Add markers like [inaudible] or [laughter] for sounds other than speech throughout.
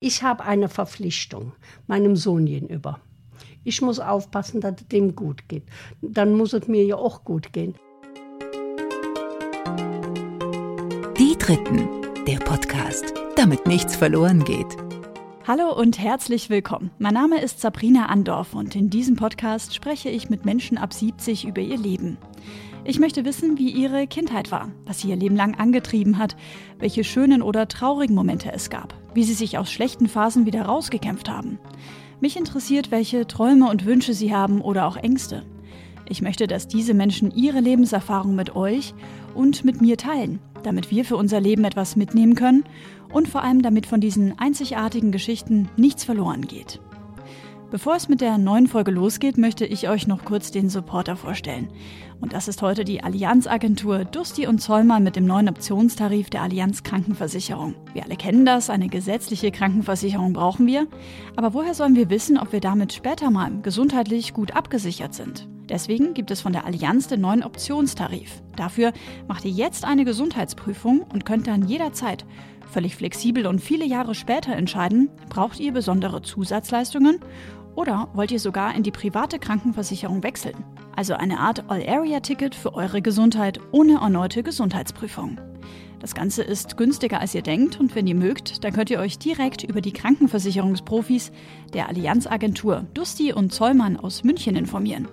Ich habe eine Verpflichtung meinem Sohn gegenüber. Ich muss aufpassen, dass es dem gut geht. Dann muss es mir ja auch gut gehen. Die Dritten, der Podcast, damit nichts verloren geht. Hallo und herzlich willkommen. Mein Name ist Sabrina Andorf und in diesem Podcast spreche ich mit Menschen ab 70 über ihr Leben. Ich möchte wissen, wie ihre Kindheit war, was sie ihr Leben lang angetrieben hat, welche schönen oder traurigen Momente es gab, wie sie sich aus schlechten Phasen wieder rausgekämpft haben. Mich interessiert, welche Träume und Wünsche sie haben oder auch Ängste. Ich möchte, dass diese Menschen ihre Lebenserfahrung mit euch und mit mir teilen, damit wir für unser Leben etwas mitnehmen können und vor allem damit von diesen einzigartigen Geschichten nichts verloren geht. Bevor es mit der neuen Folge losgeht, möchte ich euch noch kurz den Supporter vorstellen. Und das ist heute die Allianz-Agentur Dusti und Zollmann mit dem neuen Optionstarif der Allianz Krankenversicherung. Wir alle kennen das, eine gesetzliche Krankenversicherung brauchen wir. Aber woher sollen wir wissen, ob wir damit später mal gesundheitlich gut abgesichert sind? Deswegen gibt es von der Allianz den neuen Optionstarif. Dafür macht ihr jetzt eine Gesundheitsprüfung und könnt dann jederzeit völlig flexibel und viele Jahre später entscheiden, braucht ihr besondere Zusatzleistungen oder wollt ihr sogar in die private Krankenversicherung wechseln? Also eine Art All-Area-Ticket für eure Gesundheit ohne erneute Gesundheitsprüfung. Das Ganze ist günstiger als ihr denkt und wenn ihr mögt, dann könnt ihr euch direkt über die Krankenversicherungsprofis der Allianzagentur Dusti und Zollmann aus München informieren.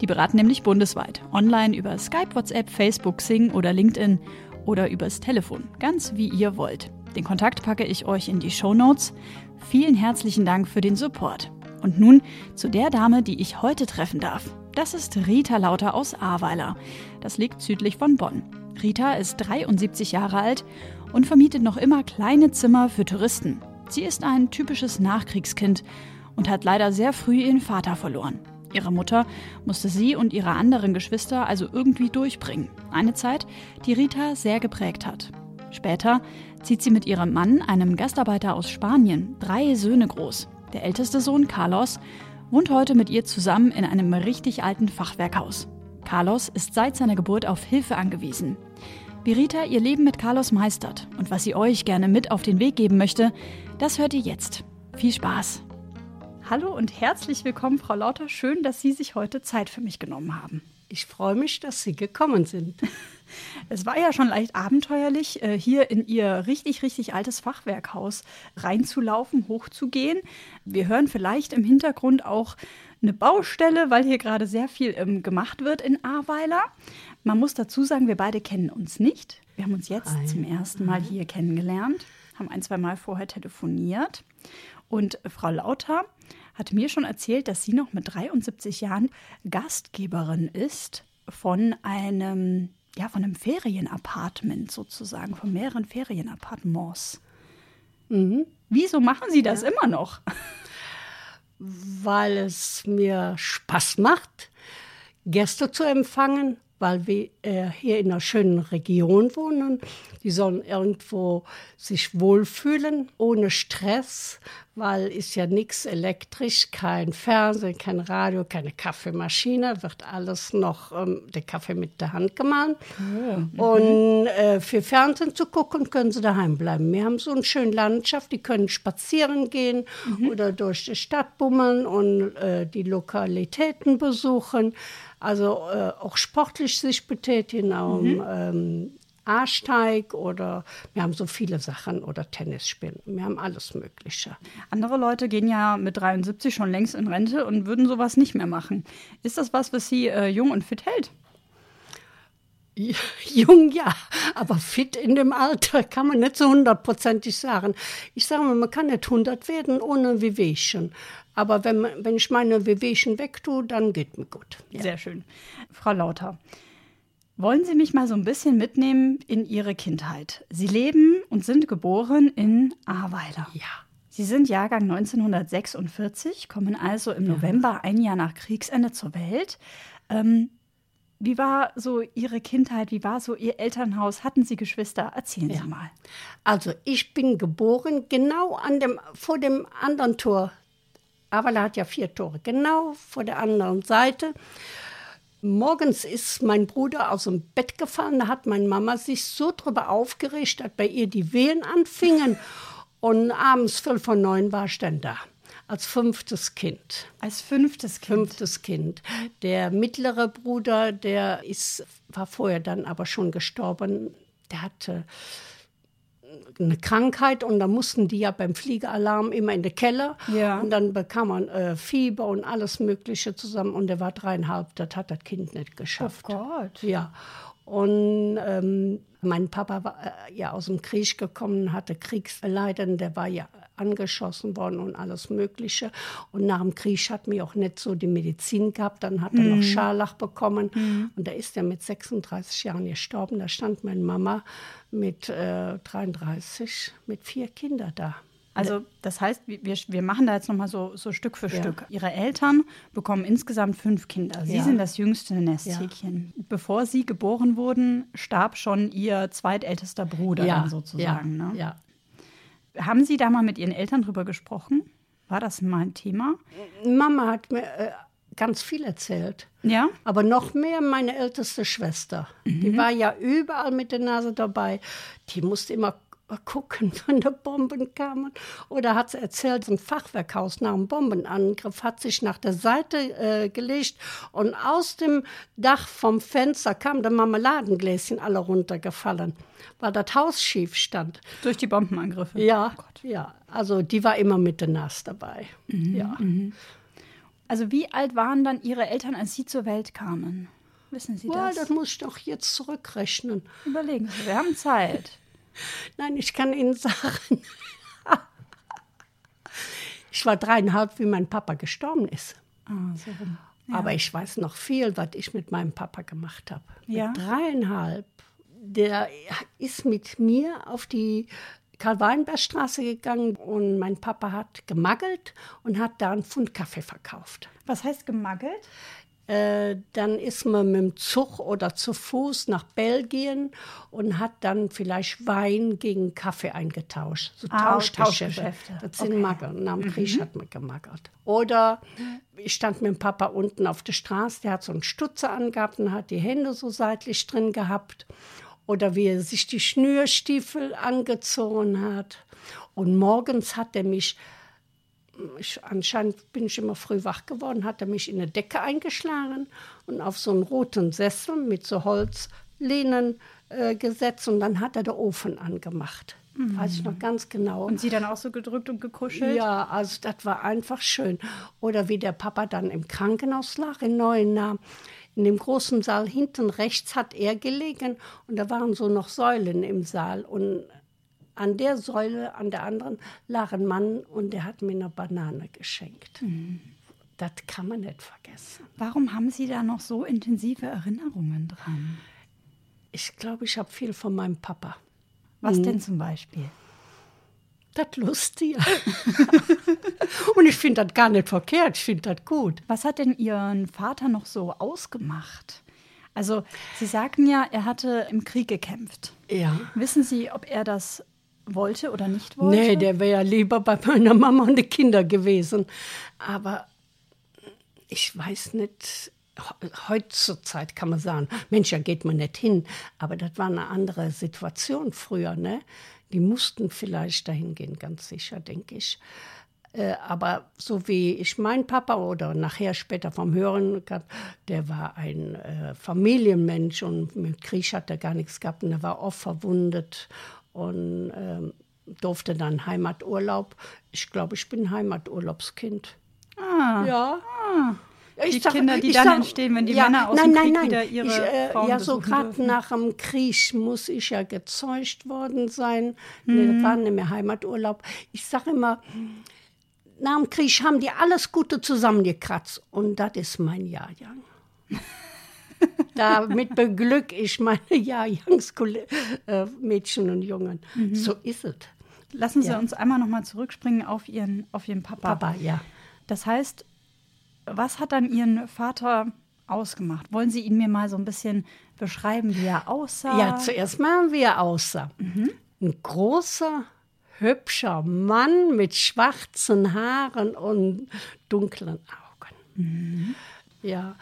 Die beraten nämlich bundesweit, online über Skype, WhatsApp, Facebook, Sing oder LinkedIn oder übers Telefon, ganz wie ihr wollt. Den Kontakt packe ich euch in die Show Notes. Vielen herzlichen Dank für den Support. Und nun zu der Dame, die ich heute treffen darf. Das ist Rita Lauter aus Ahrweiler. Das liegt südlich von Bonn. Rita ist 73 Jahre alt und vermietet noch immer kleine Zimmer für Touristen. Sie ist ein typisches Nachkriegskind und hat leider sehr früh ihren Vater verloren. Ihre Mutter musste sie und ihre anderen Geschwister also irgendwie durchbringen. Eine Zeit, die Rita sehr geprägt hat. Später zieht sie mit ihrem Mann, einem Gastarbeiter aus Spanien, drei Söhne groß. Der älteste Sohn, Carlos, wohnt heute mit ihr zusammen in einem richtig alten Fachwerkhaus. Carlos ist seit seiner Geburt auf Hilfe angewiesen. Wie Rita ihr Leben mit Carlos meistert und was sie euch gerne mit auf den Weg geben möchte, das hört ihr jetzt. Viel Spaß! Hallo und herzlich willkommen, Frau Lauter. Schön, dass Sie sich heute Zeit für mich genommen haben. Ich freue mich, dass Sie gekommen sind. [laughs] Es war ja schon leicht abenteuerlich, äh, hier in Ihr richtig, richtig altes Fachwerkhaus reinzulaufen, hochzugehen. Wir hören vielleicht im Hintergrund auch eine Baustelle, weil hier gerade sehr viel ähm, gemacht wird in Ahrweiler. Man muss dazu sagen, wir beide kennen uns nicht. Wir haben uns jetzt zum ersten Mal hier kennengelernt, haben ein, zwei Mal vorher telefoniert. Und Frau Lauter hat mir schon erzählt, dass sie noch mit 73 Jahren Gastgeberin ist von einem ja, von einem Ferienapartment sozusagen, von mehreren Ferienappartements. Mhm. Wieso machen Sie das ja. immer noch? Weil es mir Spaß macht, Gäste zu empfangen, weil wir äh, hier in einer schönen Region wohnen. Die sollen irgendwo sich wohlfühlen, ohne Stress, weil ist ja nichts elektrisch, kein Fernsehen, kein Radio, keine Kaffeemaschine, wird alles noch ähm, der Kaffee mit der Hand gemahlen. Mhm. Und äh, für Fernsehen zu gucken, können sie daheim bleiben. Wir haben so eine schöne Landschaft, die können spazieren gehen mhm. oder durch die Stadt bummeln und äh, die Lokalitäten besuchen. Also äh, auch sportlich sich betätigen, auch mhm. ähm, A-Steig oder wir haben so viele Sachen oder Tennis spielen. Wir haben alles Mögliche. Andere Leute gehen ja mit 73 schon längst in Rente und würden sowas nicht mehr machen. Ist das was, was Sie äh, jung und fit hält? [laughs] Jung ja, aber fit in dem Alter kann man nicht so hundertprozentig sagen. Ich sage mal, man kann nicht hundert werden ohne Wehwehchen. Aber wenn, wenn ich meine Wehwehchen wegtue, dann geht mir gut. Ja. Sehr schön. Frau Lauter, wollen Sie mich mal so ein bisschen mitnehmen in Ihre Kindheit? Sie leben und sind geboren in Ahrweiler. Ja. Sie sind Jahrgang 1946, kommen also im ja. November ein Jahr nach Kriegsende zur Welt. Ähm, wie war so Ihre Kindheit? Wie war so Ihr Elternhaus? Hatten Sie Geschwister? Erzählen ja. Sie mal. Also ich bin geboren genau an dem, vor dem anderen Tor. Ahrweiler hat ja vier Tore, genau vor der anderen Seite. Morgens ist mein Bruder aus dem Bett gefallen. Da hat meine Mama sich so drüber aufgeregt, dass bei ihr die Wehen anfingen. Und abends viertel vor neun war ich dann da. Als fünftes Kind. Als fünftes Kind. Fünftes Kind. Der mittlere Bruder, der ist, war vorher dann aber schon gestorben. Der hatte eine Krankheit und da mussten die ja beim Fliegealarm immer in den Keller. Ja. Und dann bekam man äh, Fieber und alles Mögliche zusammen und der war dreieinhalb. Das hat das Kind nicht geschafft. Oh Gott. Ja. Und ähm, mein Papa war äh, ja aus dem Krieg gekommen, hatte Kriegsleiden, der war ja angeschossen worden und alles Mögliche. Und nach dem Krieg hat mir auch nicht so die Medizin gehabt. Dann hat er noch Scharlach bekommen. Und da ist er mit 36 Jahren gestorben. Da stand meine Mama mit äh, 33 mit vier Kindern da. Also das heißt, wir, wir machen da jetzt nochmal so, so Stück für Ja. Stück. Ihre Eltern bekommen insgesamt fünf Kinder. Sie Ja. sind das jüngste Nesthäkchen. Bevor Sie geboren wurden, starb schon Ihr zweitältester Bruder dann sozusagen. ja, ne? ja. Haben Sie da mal mit Ihren Eltern drüber gesprochen? War das mal ein Thema? Mama hat mir äh, ganz viel erzählt. Ja? Aber noch mehr meine älteste Schwester. Die war ja überall mit der Nase dabei. Die musste immer gucken, [laughs] wenn die Bomben kamen. Oder hat sie erzählt, ein Fachwerkhaus nach einem Bombenangriff hat sich nach der Seite äh, gelegt und aus dem Dach vom Fenster kam der Marmeladengläschen alle runtergefallen, weil das Haus schief stand. Durch die Bombenangriffe? Ja, ja. Also die war immer mit der Nase dabei. ja. Also wie alt waren dann Ihre Eltern, als Sie zur Welt kamen? Wissen Sie das? das muss ich doch jetzt zurückrechnen. Überlegen Sie, wir haben Zeit. Nein, ich kann Ihnen sagen, [laughs] ich war dreieinhalb, wie mein Papa gestorben ist. Ah, so rum. Aber ich weiß noch viel, was ich mit meinem Papa gemacht habe. Ja? Mit dreieinhalb. Der ist mit mir auf die Karl-Weinberg-Straße gegangen und mein Papa hat gemaggelt und hat da einen Pfund Kaffee verkauft. Was heißt gemaggelt? Äh, dann ist man mit dem Zug oder zu Fuß nach Belgien und hat dann vielleicht Wein gegen Kaffee eingetauscht. So Ah, Tauschgeschäfte. Tauschgeschäfte. Das sind Okay. Magger. Nach dem Krieg hat man gemaggert. Oder ich stand mit dem Papa unten auf der Straße, der hat so einen Stutzer angehabt und hat die Hände so seitlich drin gehabt. Oder wie er sich die Schnürstiefel angezogen hat. Und morgens hat er mich ich, anscheinend bin ich immer früh wach geworden, hat er mich in eine Decke eingeschlagen und auf so einen roten Sessel mit so Holzlehnen äh, gesetzt und dann hat er den Ofen angemacht. Weiß ich noch ganz genau. Und Sie dann auch so gedrückt und gekuschelt? Ja, also das war einfach schön. Oder wie der Papa dann im Krankenhaus lag in Neuenahr. In dem großen Saal hinten rechts hat er gelegen und da waren so noch Säulen im Saal. Und an der Säule, an der anderen, lag ein Mann und der hat mir eine Banane geschenkt. Das kann man nicht vergessen. Warum haben Sie da noch so intensive Erinnerungen dran? Ich glaube, ich habe viel von meinem Papa. Was denn zum Beispiel? Das Lustige. [laughs] und ich finde das gar nicht verkehrt, ich finde das gut. Was hat denn Ihren Vater noch so ausgemacht? Also, Sie sagten ja, er hatte im Krieg gekämpft. Ja. Wissen Sie, ob er das wollte oder nicht wollte? Nee, der wäre ja lieber bei meiner Mama und den Kindern gewesen. Aber ich weiß nicht, heutzutage kann man sagen, Mensch, da geht man nicht hin. Aber das war eine andere Situation früher, ne? Die mussten vielleicht dahin gehen, ganz sicher, denke ich. Äh, aber so wie ich mein Papa oder nachher später vom Hören gehabt, der war ein äh, Familienmensch und mit Krieg hat er gar nichts gehabt und er war oft verwundet und ähm, durfte dann Heimaturlaub. Ich glaube, ich bin Heimaturlaubskind. Ah, Ja. Die Kinder, die dann entstehen, wenn die Männer aus nein, dem nein, Krieg nein. wieder ihre ich, äh, Frauen Ja, so gerade nach dem Krieg muss ich ja gezeugt worden sein. Nee, Mhm. das war nicht mehr Heimaturlaub. Ich sage immer, nach dem Krieg haben die alles Gute zusammengekratzt. Und das ist mein Jahrgang. [laughs] Damit beglück ich meine [laughs] Jahrgangsmädchen und Jungen. Mhm. So ist es. lassen Sie Ja. uns einmal noch mal zurückspringen auf Ihren, auf Ihren Papa. Papa, ja. Das heißt, was hat dann Ihren Vater ausgemacht? Wollen Sie ihn mir mal so ein bisschen beschreiben, wie er aussah? Ja, zuerst mal, wie er aussah. Ein großer, hübscher Mann mit schwarzen Haaren und dunklen Augen. Ja,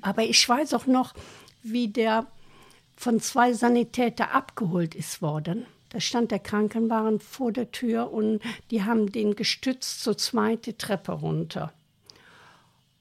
aber ich weiß auch noch, wie der von zwei Sanitäter abgeholt ist worden. Da stand der Krankenwagen vor der Tür und die haben den gestützt zur zweiten Treppe runter.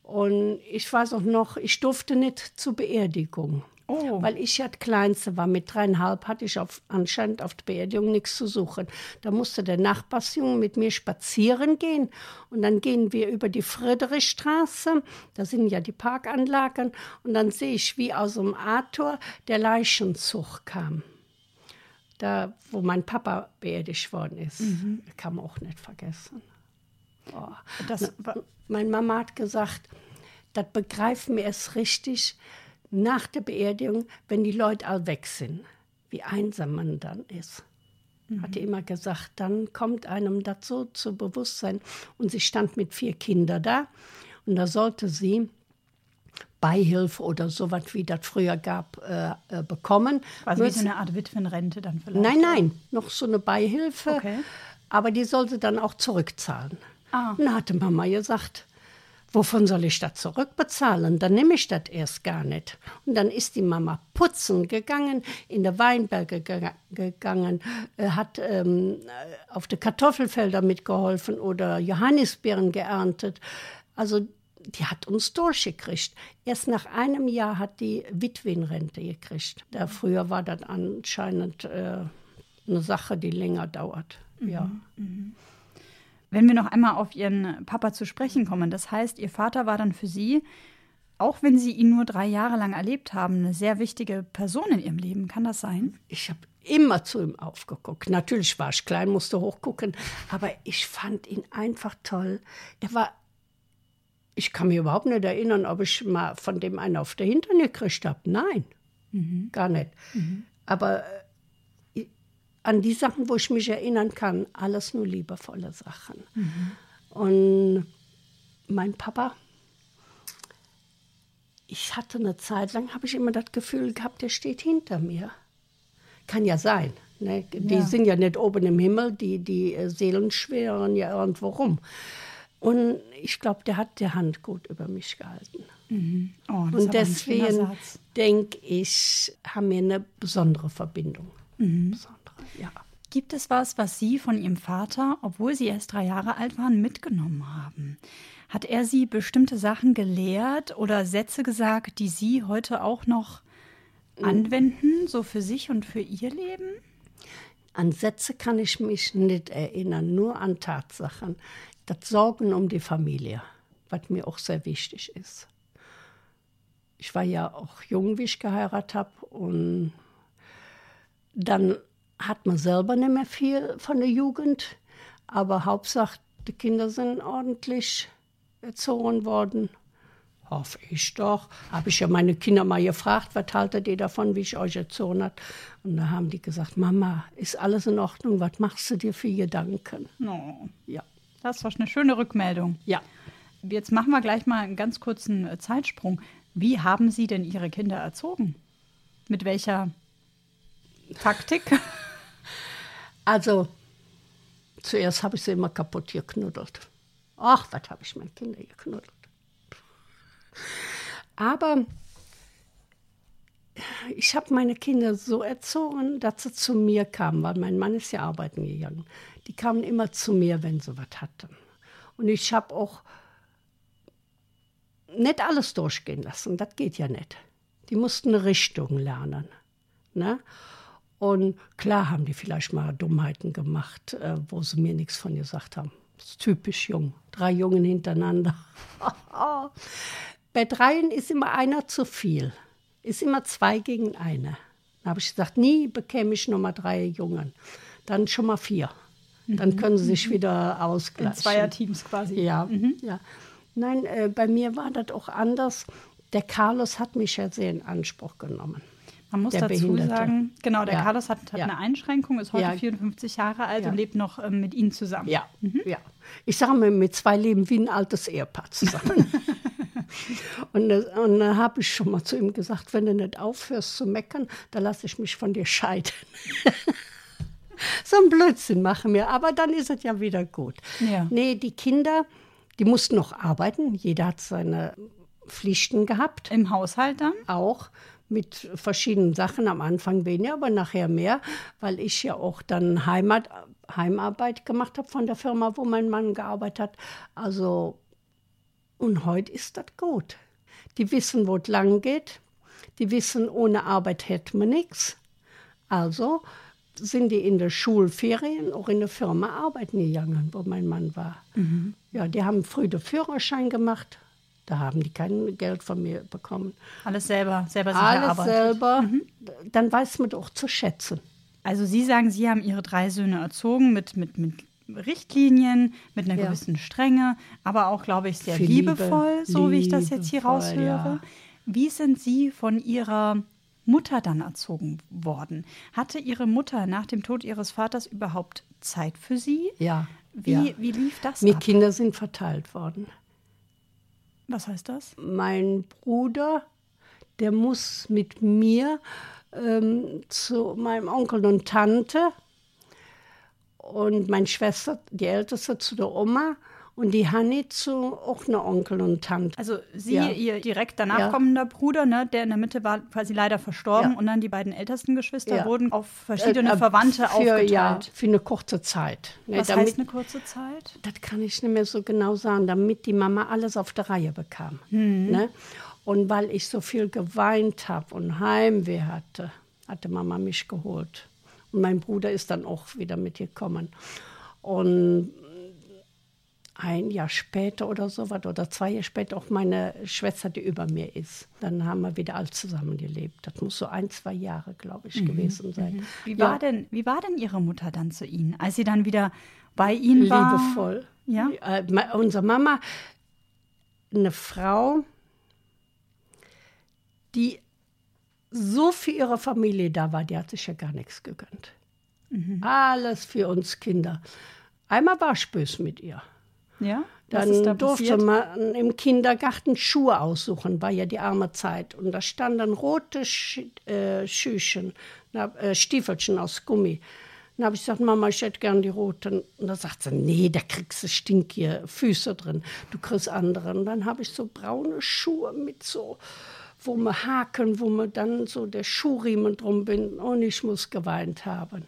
Und ich weiß auch noch, ich durfte nicht zur Beerdigung. Oh. Weil ich ja die Kleinste war. Mit dreieinhalb hatte ich auf, anscheinend auf der Beerdigung nichts zu suchen. Da musste der Nachbarsjunge mit mir spazieren gehen. Und dann gehen wir über die Friedrichstraße. Da sind ja die Parkanlagen. Und dann sehe ich, wie aus dem A-Tor der Leichenzug kam. Da, wo mein Papa beerdigt worden ist. Kann man auch nicht vergessen. Oh. Das war, Meine Mama hat gesagt, das begreifen wir erst richtig nach der Beerdigung, wenn die Leute all weg sind, wie einsam man dann ist. Hat die immer gesagt, dann kommt einem das so zu Bewusstsein. Und sie stand mit vier Kindern da und da sollte sie Beihilfe oder sowas, wie das früher gab, äh, äh, bekommen. quasi wie so eine Art Witwenrente dann vielleicht. Nein, nein, noch so eine Beihilfe. Okay. Aber die sollte dann auch zurückzahlen. Ah. Und dann hatte Mama gesagt, wovon soll ich das zurückbezahlen? Dann nehme ich das erst gar nicht. Und dann ist die Mama putzen gegangen, in der Weinberge gega- gegangen, äh, hat ähm, äh, auf die Kartoffelfelder mitgeholfen oder Johannisbeeren geerntet. Also die hat uns durchgekriegt. Erst nach einem Jahr hat die Witwenrente gekriegt. Da früher war das anscheinend äh, eine Sache, die länger dauert. Ja. Wenn wir noch einmal auf Ihren Papa zu sprechen kommen, das heißt, Ihr Vater war dann für Sie, auch wenn Sie ihn nur drei Jahre lang erlebt haben, eine sehr wichtige Person in Ihrem Leben. Kann das sein? Ich habe immer zu ihm aufgeguckt. Natürlich war ich klein, musste hochgucken, aber ich fand ihn einfach toll. Er war, ich kann mich überhaupt nicht erinnern, ob ich mal von dem einen auf der Hintern gekriegt habe. Nein, gar nicht. Aber äh, an die Sachen, wo ich mich erinnern kann, alles nur liebevolle Sachen. Und mein Papa, ich hatte eine Zeit lang, habe ich immer das Gefühl gehabt, der steht hinter mir. Kann ja sein. Ne? Die Ja. sind ja nicht oben im Himmel, die, die äh, Seelen schweren ja irgendwo rum. Und ich glaube, der hat die Hand gut über mich gehalten. Oh, das ist Und deswegen denke ich, haben wir eine besondere Verbindung. Mhm. Besondere, ja. Gibt es was, was Sie von Ihrem Vater, obwohl Sie erst drei Jahre alt waren, mitgenommen haben? Hat er Sie bestimmte Sachen gelehrt oder Sätze gesagt, die Sie heute auch noch anwenden, so für sich und für Ihr Leben? An Sätze kann ich mich nicht erinnern, nur an Tatsachen. Das Sorgen um die Familie, was mir auch sehr wichtig ist. Ich war ja auch jung, wie ich geheiratet habe. Und dann hat man selber nicht mehr viel von der Jugend. Aber Hauptsache, die Kinder sind ordentlich erzogen worden. Hoffe ich doch. Habe ich ja meine Kinder mal gefragt, was haltet ihr davon, wie ich euch erzogen habe. Und da haben die gesagt, Mama, ist alles in Ordnung? Was machst du dir für Gedanken? Oh, Ja. das war eine schöne Rückmeldung. Ja. Jetzt machen wir gleich mal einen ganz kurzen äh, Zeitsprung. Wie haben Sie denn Ihre Kinder erzogen? Mit welcher Taktik? Also, zuerst habe ich sie immer kaputt geknuddelt. Ach, was habe ich meine Kinder geknuddelt. Aber ich habe meine Kinder so erzogen, dass sie zu mir kamen, weil mein Mann ist ja arbeiten gegangen. Die kamen immer zu mir, wenn sie was hatten. Und ich habe auch nicht alles durchgehen lassen, das geht ja nicht. Die mussten eine Richtung lernen. Ne? Und klar haben die vielleicht mal Dummheiten gemacht, äh, wo sie mir nichts von gesagt haben. Das ist typisch jung. Drei Jungen hintereinander. [laughs] Bei dreien ist immer einer zu viel. Ist immer zwei gegen eine. Da habe ich gesagt, nie bekäme ich Nummer drei Jungen. Dann schon mal vier. Dann können sie sich wieder In ausgleichen. Zweierteams quasi. Ja, ja. Nein, äh, bei mir war das auch anders. Der Carlos hat mich ja sehr in Anspruch genommen. Man muss dazu Behinderte. sagen, genau, der Ja. Carlos hat, hat Ja. eine Einschränkung, ist heute Ja. 54 Jahre alt und lebt noch ähm, mit Ihnen zusammen. Ja, ja. Ich sage mal, mit zwei leben wie ein altes Ehepaar zusammen. [laughs] und da und da habe ich schon mal zu ihm gesagt, wenn du nicht aufhörst zu meckern, dann lasse ich mich von dir scheiden. [laughs] so ein Blödsinn machen wir, aber dann ist es ja wieder gut. Ja. Nee, die Kinder, die mussten noch arbeiten. Jeder hat seine Pflichten gehabt Im Haushalt dann? auch. Mit verschiedenen Sachen. Am Anfang weniger, aber nachher mehr, weil ich ja auch dann Heimat, Heimarbeit gemacht habe von der Firma, wo mein Mann gearbeitet hat. Also, und heute ist das gut. Die wissen, wo es lang geht. Die wissen, ohne Arbeit hätte man nichts. Also sind die in der Schulferien auch in der Firma arbeiten gegangen, wo mein Mann war. Mhm. Ja, die haben früh den Führerschein gemacht. Da haben die kein Geld von mir bekommen. Alles selber, selber sich Alles erarbeitet. selber. Mhm. Dann weiß man doch zu schätzen. Also Sie sagen, Sie haben Ihre drei Söhne erzogen mit, mit, mit Richtlinien, mit einer Ja. gewissen Strenge, aber auch, glaube ich, sehr Liebe. liebevoll, so wie ich das jetzt hier raushöre. ja. Wie sind Sie von Ihrer Mutter dann erzogen worden? Hatte Ihre Mutter nach dem Tod Ihres Vaters überhaupt Zeit für Sie? Ja. Wie, ja. wie lief das Die ab? Kinder sind verteilt worden. Was heißt das? Mein Bruder, der muss mit mir ähm, zu meinem Onkel und Tante und meine Schwester, die Älteste, zu der Oma und die Hanni zu auch einer Onkel und Tante. Also Sie, Ja. Ihr direkt danach kommender Bruder, ne, der in der Mitte war quasi leider verstorben Ja. und dann die beiden ältesten Geschwister Ja. wurden auf verschiedene Äh, äh, Verwandte für, aufgeteilt. Ja, für eine kurze Zeit. Ne, Was damit, heißt eine kurze Zeit? Das kann ich nicht mehr so genau sagen, damit die Mama alles auf der Reihe bekam. Mhm. Ne? Und weil ich so viel geweint habe und Heimweh hatte, hatte Mama mich geholt. Und mein Bruder ist dann auch wieder mitgekommen. Und ein Jahr später oder so was, oder zwei Jahre später auch meine Schwester, die über mir ist. Dann haben wir wieder alle zusammen gelebt. Das muss so ein, zwei Jahre, glaube ich, gewesen sein. Mhm. Wie Ja. war, denn, wie war denn Ihre Mutter dann zu Ihnen, als sie dann wieder bei Ihnen war? Liebevoll. Ja? Äh, unsere Mama, eine Frau, die so für ihre Familie da war, die hat sich ja gar nichts gegönnt. Mhm. Alles für uns Kinder. Einmal war ich böse mit ihr. Ja? Was ist da Dann durfte man im Kindergarten Schuhe aussuchen, war ja die arme Zeit. Und da standen rote Sch äh, Schüchen, äh, Stiefelchen aus Gummi. Dann habe ich gesagt, Mama, ich hätte gern die roten. Und da sagt sie, nee, da kriegst du stinkige Füße drin. Du kriegst andere. Und dann habe ich so braune Schuhe mit so, wo man Haken, wo man dann so der Schuhriemen drum bin. Und ich muss geweint haben.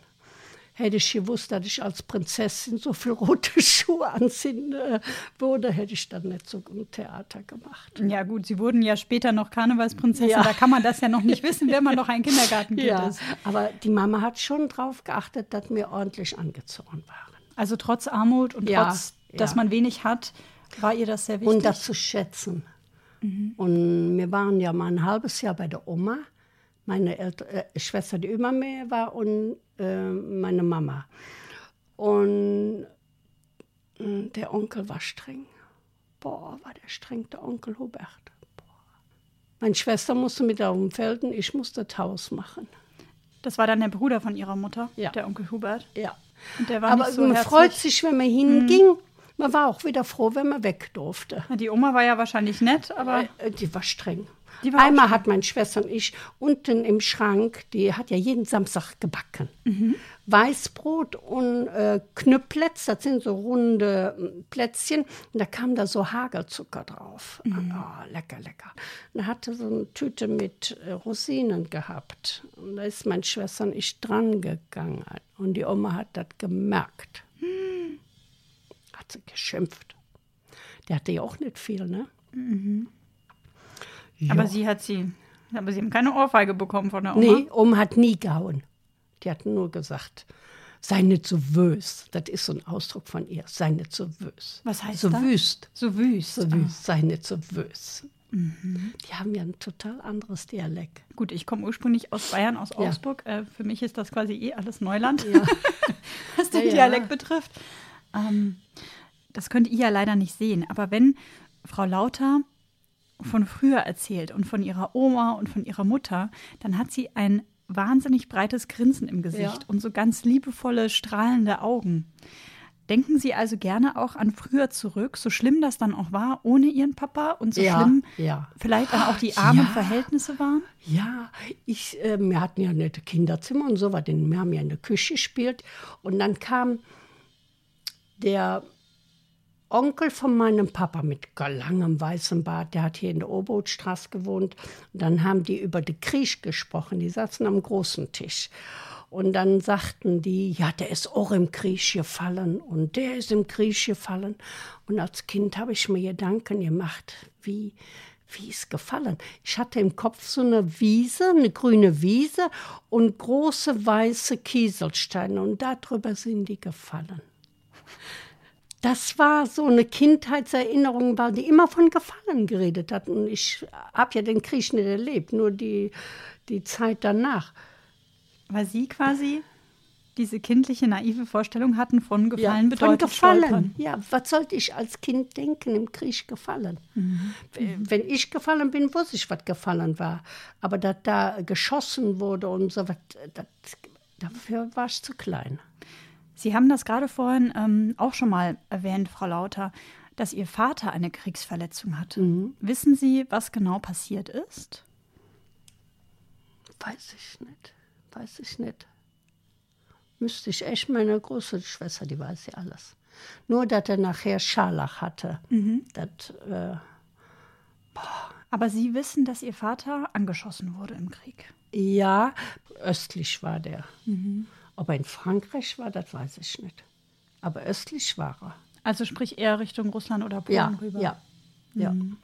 Hätte ich gewusst, dass ich als Prinzessin so viel rote [laughs] Schuhe anziehen äh, würde, hätte ich dann nicht so ein Theater gemacht. Ja gut, Sie wurden ja später noch Karnevalsprinzessin, Ja. da kann man das ja noch nicht wissen, wenn man noch ein Kindergartenkind [laughs] Ja, ist. aber die Mama hat schon darauf geachtet, dass wir ordentlich angezogen waren. Also trotz Armut und Ja, trotz, dass ja. man wenig hat, war ihr das sehr wichtig? Und das zu schätzen. Und wir waren ja mal ein halbes Jahr bei der Oma, meine Ält äh, Schwester, die über mir war, und äh, meine Mama. Und äh, der Onkel war streng. Boah, war der streng, der Onkel Hubert. Boah. Meine Schwester musste mit auf dem Felden, ich musste das Haus machen. das war dann der Bruder von Ihrer Mutter, Ja. der Onkel Hubert. Ja. Und der war Aber so man herzlich. freut sich, wenn man hinging. Man war auch wieder froh, wenn man weg durfte. Die Oma war ja wahrscheinlich nett, aber Äh, Die war streng. Einmal hat meine Schwester und ich unten im Schrank, die hat ja jeden Samstag gebacken. Mhm. Weißbrot und äh, Knüpplätz, das sind so runde mm, Plätzchen. Und da kam da so Hagelzucker drauf. Mhm. Oh, lecker, lecker. Und da hatte so eine Tüte mit äh, Rosinen gehabt. Und da ist meine Schwester und ich dran gegangen. Und die Oma hat das gemerkt. Hm. Hat sie geschimpft. Der hatte ja auch nicht viel, ne? Aber sie hat sie, aber sie haben keine Ohrfeige bekommen von der Oma. Nee, Oma hat nie gehauen. Die hat nur gesagt, sei nicht so wös. Das ist so ein Ausdruck von ihr. Sei nicht so wös. Was heißt so das? wüst. So wüst. So wüst. Sei nicht so wös. Mhm. Die haben ja ein total anderes Dialekt. Gut, ich komme ursprünglich aus Bayern, aus Ja. Augsburg. Äh, für mich ist das quasi eh alles Neuland, Ja. [laughs] was den Ja, ja. Dialekt betrifft. Ähm, das könnt ihr ja leider nicht sehen. Aber wenn Frau Lauter von früher erzählt und von ihrer Oma und von ihrer Mutter, dann hat sie ein wahnsinnig breites Grinsen im Gesicht Ja. und so ganz liebevolle, strahlende Augen. Denken Sie also gerne auch an früher zurück, so schlimm das dann auch war, ohne Ihren Papa und so Ja, schlimm ja. vielleicht dann auch die armen Ja. Verhältnisse waren? Ja, ich, äh, wir hatten ja nette Kinderzimmer und so was. Wir haben ja in der Küche gespielt. Und dann kam der Onkel von meinem Papa mit langem weißem Bart, der hat hier in der Oberhutstraße gewohnt. Und dann haben die über den Krieg gesprochen. Die saßen am großen Tisch. Und dann sagten die, ja, der ist auch im Krieg gefallen und der ist im Krieg gefallen. Und als Kind habe ich mir Gedanken gemacht, wie, wie ist gefallen? Ich hatte im Kopf so eine Wiese, eine grüne Wiese und große weiße Kieselsteine und darüber sind die gefallen. Das war so eine Kindheitserinnerung, weil die immer von Gefallen geredet hat. Und ich habe ja den Krieg nicht erlebt, nur die, die Zeit danach. Weil Sie quasi diese kindliche, naive Vorstellung hatten von Gefallen ja, bedeutet Von Gefallen, Stolpern. ja. Was sollte ich als Kind denken, im Krieg gefallen? Mhm. Wenn ich gefallen bin, wusste ich, was gefallen war. Aber dass da geschossen wurde und so was, das, dafür war ich zu klein. Sie haben das gerade vorhin ähm, auch schon mal erwähnt, Frau Lauter, dass Ihr Vater eine Kriegsverletzung hatte. Mhm. Wissen Sie, was genau passiert ist? Weiß ich nicht weiß ich nicht. Müsste ich echt meine große Schwester, die weiß ja alles. Nur, dass er nachher Scharlach hatte. Mhm. Das, äh, Aber Sie wissen, dass Ihr Vater angeschossen wurde im Krieg? Ja, östlich war der. Mhm. Ob er in Frankreich war, das weiß ich nicht. Aber östlich war er. Also sprich eher Richtung Russland oder Polen ja, rüber? Ja, ja. Mhm.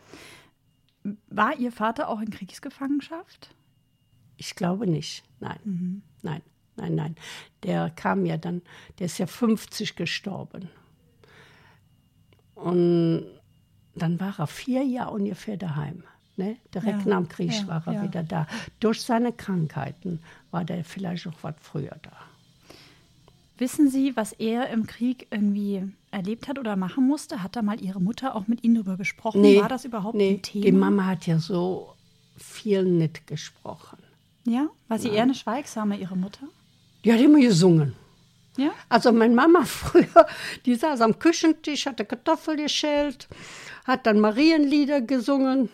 War Ihr Vater auch in Kriegsgefangenschaft? Ich glaube nicht. Nein, mhm. nein, nein, nein. Der kam ja dann, der ist ja 50 gestorben. Und dann war er vier Jahre ungefähr daheim. Ne? Direkt ja, nach dem Krieg ja, war er ja. wieder da. Durch seine Krankheiten war der vielleicht auch was früher da. Wissen Sie, was er im Krieg irgendwie erlebt hat oder machen musste? Hat da mal Ihre Mutter auch mit Ihnen darüber gesprochen? Nee, war das überhaupt nee, ein Thema? Die Mama hat ja so viel nicht gesprochen. Ja? War sie Nein. eher eine Schweigsame, Ihre Mutter? Die hat immer gesungen. Ja? Also meine Mama [laughs] früher, die saß am Küchentisch, hatte Kartoffel geschält, hat dann Marienlieder gesungen.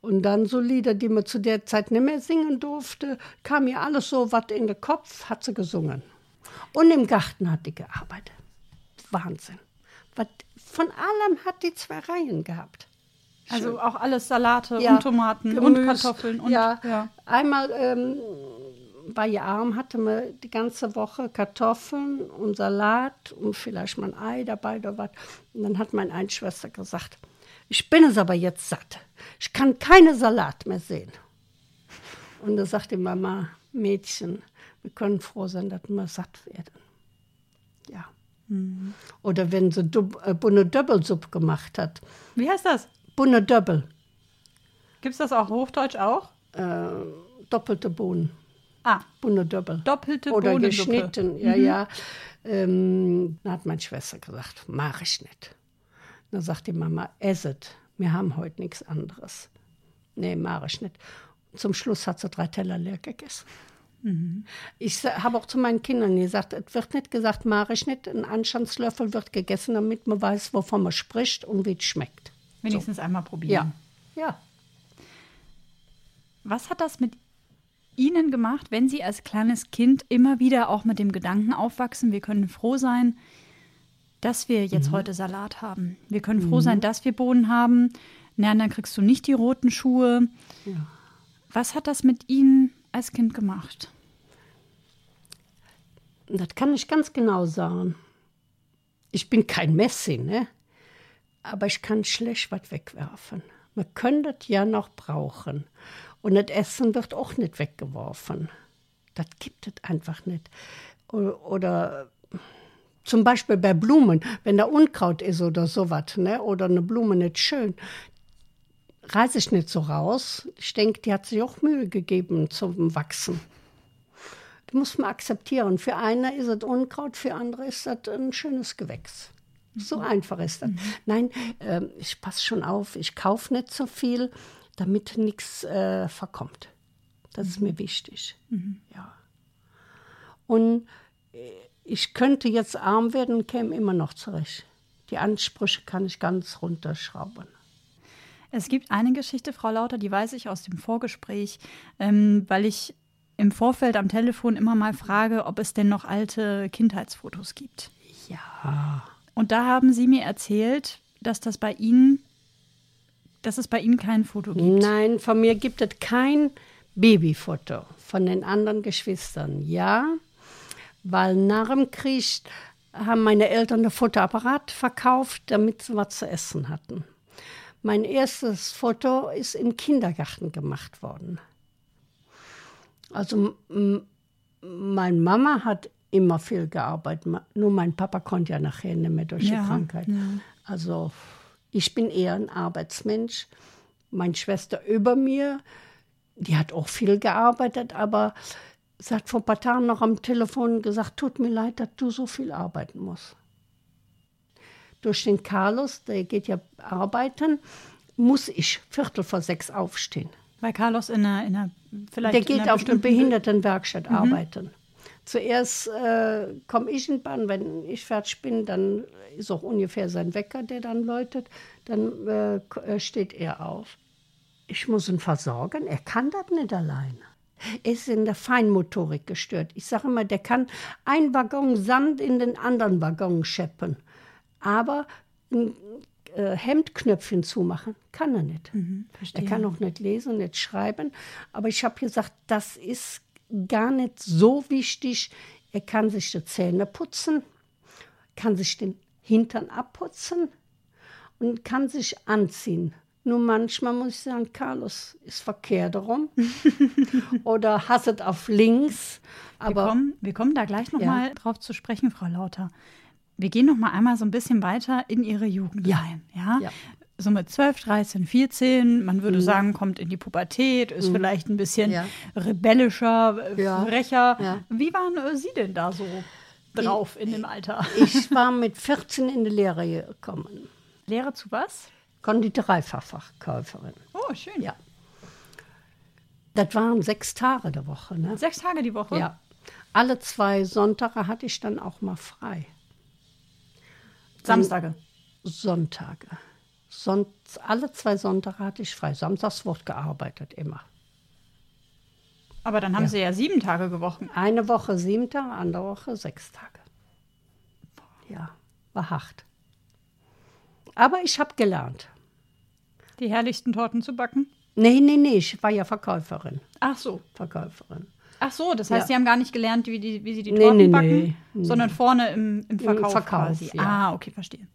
Und dann so Lieder, die man zu der Zeit nicht mehr singen durfte, kam ihr alles so was in den Kopf, hat sie gesungen. Und im Garten hat die gearbeitet. Wahnsinn. Von allem hat die zwei Reihen gehabt. Also auch alles Salate ja, und Tomaten Gemüse, und Kartoffeln. Und, ja. ja. Einmal ähm, bei ihr arm hatte man die ganze Woche Kartoffeln und Salat und vielleicht mal ein Ei dabei oder was. Und dann hat meine Einschwester gesagt, ich bin es aber jetzt satt. Ich kann keine Salat mehr sehen. Und da sagte die Mama, Mädchen, wir können froh sein, dass wir satt werden. Ja. Mhm. Oder wenn sie Dub, äh, Bunne Döbbelsuppe gemacht hat. Wie heißt das? Bunne Döbbel. Gibt es das auch Hochdeutsch auch? Äh, doppelte Bohnen. Ah. Bunne Döbbel. Doppelte Oder Bohnen. geschnitten, ja, mhm. ja. Ähm, dann hat meine Schwester gesagt, mach ich nicht. Dann sagt die Mama, esset, wir haben heute nichts anderes. Nee, mach ich nicht. Zum Schluss hat sie drei Teller leer gegessen. Mhm. Ich habe auch zu meinen Kindern gesagt, es wird nicht gesagt, mache ich nicht. Ein Anstandslöffel wird gegessen, damit man weiß, wovon man spricht und wie es schmeckt. Wenigstens so. einmal probieren. Ja. ja. Was hat das mit Ihnen gemacht, wenn Sie als kleines Kind immer wieder auch mit dem Gedanken aufwachsen, wir können froh sein, dass wir jetzt mhm. heute Salat haben. Wir können froh mhm. sein, dass wir Bohnen haben. Na, dann kriegst du nicht die roten Schuhe. Ja. Was hat das mit Ihnen als Kind gemacht? Das kann ich ganz genau sagen. Ich bin kein Messi, ne? aber ich kann schlecht was wegwerfen. Man könnte das ja noch brauchen. Und das Essen wird auch nicht weggeworfen. Das gibt es einfach nicht. Oder, zum Beispiel bei Blumen, wenn da Unkraut ist oder sowas, ne? oder eine Blume nicht schön, reiße ich nicht so raus. Ich denke, die hat sich auch Mühe gegeben zum Wachsen. Muss man akzeptieren. Für eine ist es Unkraut, für andere ist das ein schönes Gewächs. So mhm. einfach ist das. Mhm. Nein, äh, ich passe schon auf, ich kaufe nicht so viel, damit nichts äh, verkommt. Das ist mhm. mir wichtig. Mhm. Ja. Und äh, ich könnte jetzt arm werden käme immer noch zurecht. Die Ansprüche kann ich ganz runterschrauben. Es gibt eine Geschichte, Frau Lauter, die weiß ich aus dem Vorgespräch, ähm, weil ich im Vorfeld am Telefon immer mal frage, ob es denn noch alte Kindheitsfotos gibt. Ja. Und da haben Sie mir erzählt, dass das bei Ihnen, dass es bei Ihnen kein Foto gibt. Nein, von mir gibt es kein Babyfoto von den anderen Geschwistern. Ja, weil nach dem Krieg haben meine Eltern ein Fotoapparat verkauft, damit sie was zu essen hatten. Mein erstes Foto ist im Kindergarten gemacht worden. Also meine Mama hat immer viel gearbeitet. Nur mein Papa konnte ja nachher nicht mehr durch Ja, die Krankheit. ja. Also ich bin eher ein Arbeitsmensch. Meine Schwester über mir, die hat auch viel gearbeitet, aber sie hat vor ein paar Tagen noch am Telefon gesagt, tut mir leid, dass du so viel arbeiten musst. Durch den Carlos, der geht ja arbeiten, muss ich Viertel vor sechs aufstehen. Weil Carlos in einer, in einer vielleicht Der in geht auf eine Behindertenwerkstatt arbeiten. Zuerst äh, komme ich in Bahn, wenn ich fertig bin, dann ist auch ungefähr sein Wecker, der dann läutet, dann äh, äh, steht er auf. Ich muss ihn versorgen, er kann das nicht alleine. Er ist in der Feinmotorik gestört. Ich sage immer, der kann ein Waggon Sand in den anderen Waggon scheppen. Aber ein äh, Hemdknöpfchen zumachen kann er nicht. er kann auch nicht lesen, nicht schreiben. Aber ich habe gesagt, das ist gar nicht so wichtig. Er kann sich die Zähne putzen, kann sich den Hintern abputzen und kann sich anziehen. Nur manchmal muss ich sagen, Carlos ist verkehrt rum [laughs] oder hasset auf links. Wir Aber kommen, wir kommen da gleich noch Ja. mal drauf zu sprechen, Frau Lauter. Wir gehen noch mal einmal so ein bisschen weiter in Ihre Jugend Ja. rein. Ja? Ja. So mit 12, 13, 14, man würde sagen, kommt in die Pubertät, ist vielleicht ein bisschen Ja. rebellischer, äh, frecher. Wie waren äh, Sie denn da so drauf in dem Alter? [laughs] ich war mit 14 in die Lehre gekommen. Lehre zu was? Konditoreifachverkäuferin. Oh, schön. Ja. Das waren sechs Tage der Woche. Ne? Sechs Tage die Woche? Ja. Alle zwei Sonntage hatte ich dann auch mal frei. Samstage. Sonntage. Son alle zwei Sonntage hatte ich frei. Samstags wurde gearbeitet, immer. Aber dann haben Sie ja sieben Tage gewochen. Eine Woche sieben Tage, andere Woche sechs Tage. Ja, war hart. Aber ich habe gelernt. Die herrlichsten Torten zu backen. Nee, nee, nee, ich war ja Verkäuferin. Ach so. Verkäuferin. Ach so, das heißt, Ja. Sie haben gar nicht gelernt, wie, die, wie Sie die Nee, Torten nee, backen, nee, sondern vorne im, im Verkauf, Verkauf, quasi. ja. Ah, okay, verstehe.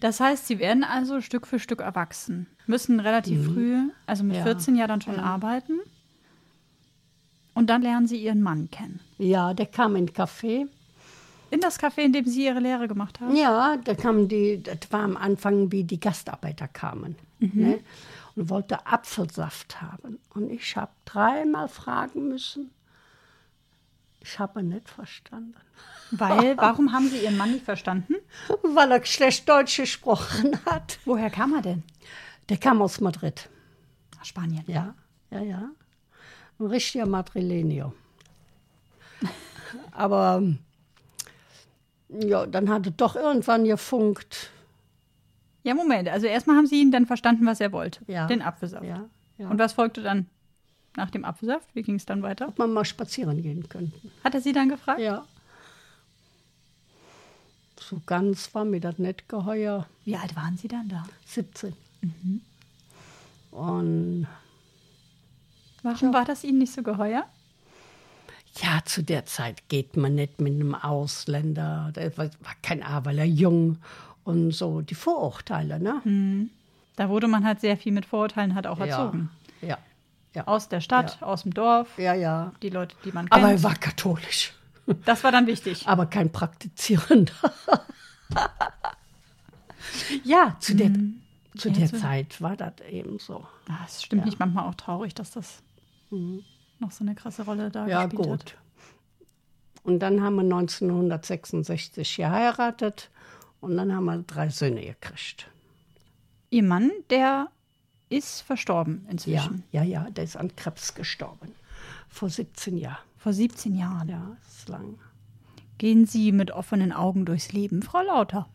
Das heißt, Sie werden also Stück für Stück erwachsen, müssen relativ früh, also mit Mhm. Ja. 14 ja dann schon arbeiten. Und dann lernen Sie Ihren Mann kennen. Ja, der kam in Café. In das Café, in dem Sie Ihre Lehre gemacht haben? Ja, da kamen die, das war am Anfang, wie die Gastarbeiter kamen. Ne? Und wollte Apfelsaft haben. Und ich habe dreimal fragen müssen. Ich habe nicht verstanden. Weil, [laughs] warum haben Sie Ihren Mann nicht verstanden? Weil er schlecht Deutsch gesprochen hat. Woher kam er denn? Der kam aus Madrid. Aus Spanien. Ja, ja, ja. Ein richtiger Madrilenio. [laughs] Aber ja, dann hat er doch irgendwann gefunkt. Ja, Moment. Also erstmal haben Sie ihn dann verstanden, was er wollte. Ja. Den Apfelsaft. Ja, ja. Und was folgte dann nach dem Apfelsaft? Wie ging es dann weiter? ob man mal spazieren gehen könnten. Hat er Sie dann gefragt? Ja. So ganz war mir das nicht geheuer. Wie alt waren Sie dann da? 17. Und Warum war das Ihnen nicht so geheuer? ja, zu der Zeit geht man nicht mit einem Ausländer. Der war war kein A, weil er jung und so. Die Vorurteile, ne? Da wurde man halt sehr viel mit Vorurteilen halt auch erzogen. Ja. Ja. Aus der Stadt, aus dem Dorf, Ja, ja. die Leute, die man kennt. Aber er war katholisch. das war dann wichtig. Aber kein Praktizierender. [laughs] ja, zu der, zu Ja, der so- Zeit war das eben so. Ah, Es stimmt nicht manchmal auch traurig, dass das noch so eine krasse Rolle da Mhm. Ja, gespielt gut. hat. Und dann haben wir 1966 geheiratet und dann haben wir drei Söhne gekriegt. Ihr Mann, der ist verstorben Ja, inzwischen. ja, ja, der ist an Krebs gestorben. Vor 17 Jahren. Vor 17 Jahren. Ja, ist lang. Gehen Sie mit offenen Augen durchs Leben, Frau Lauter?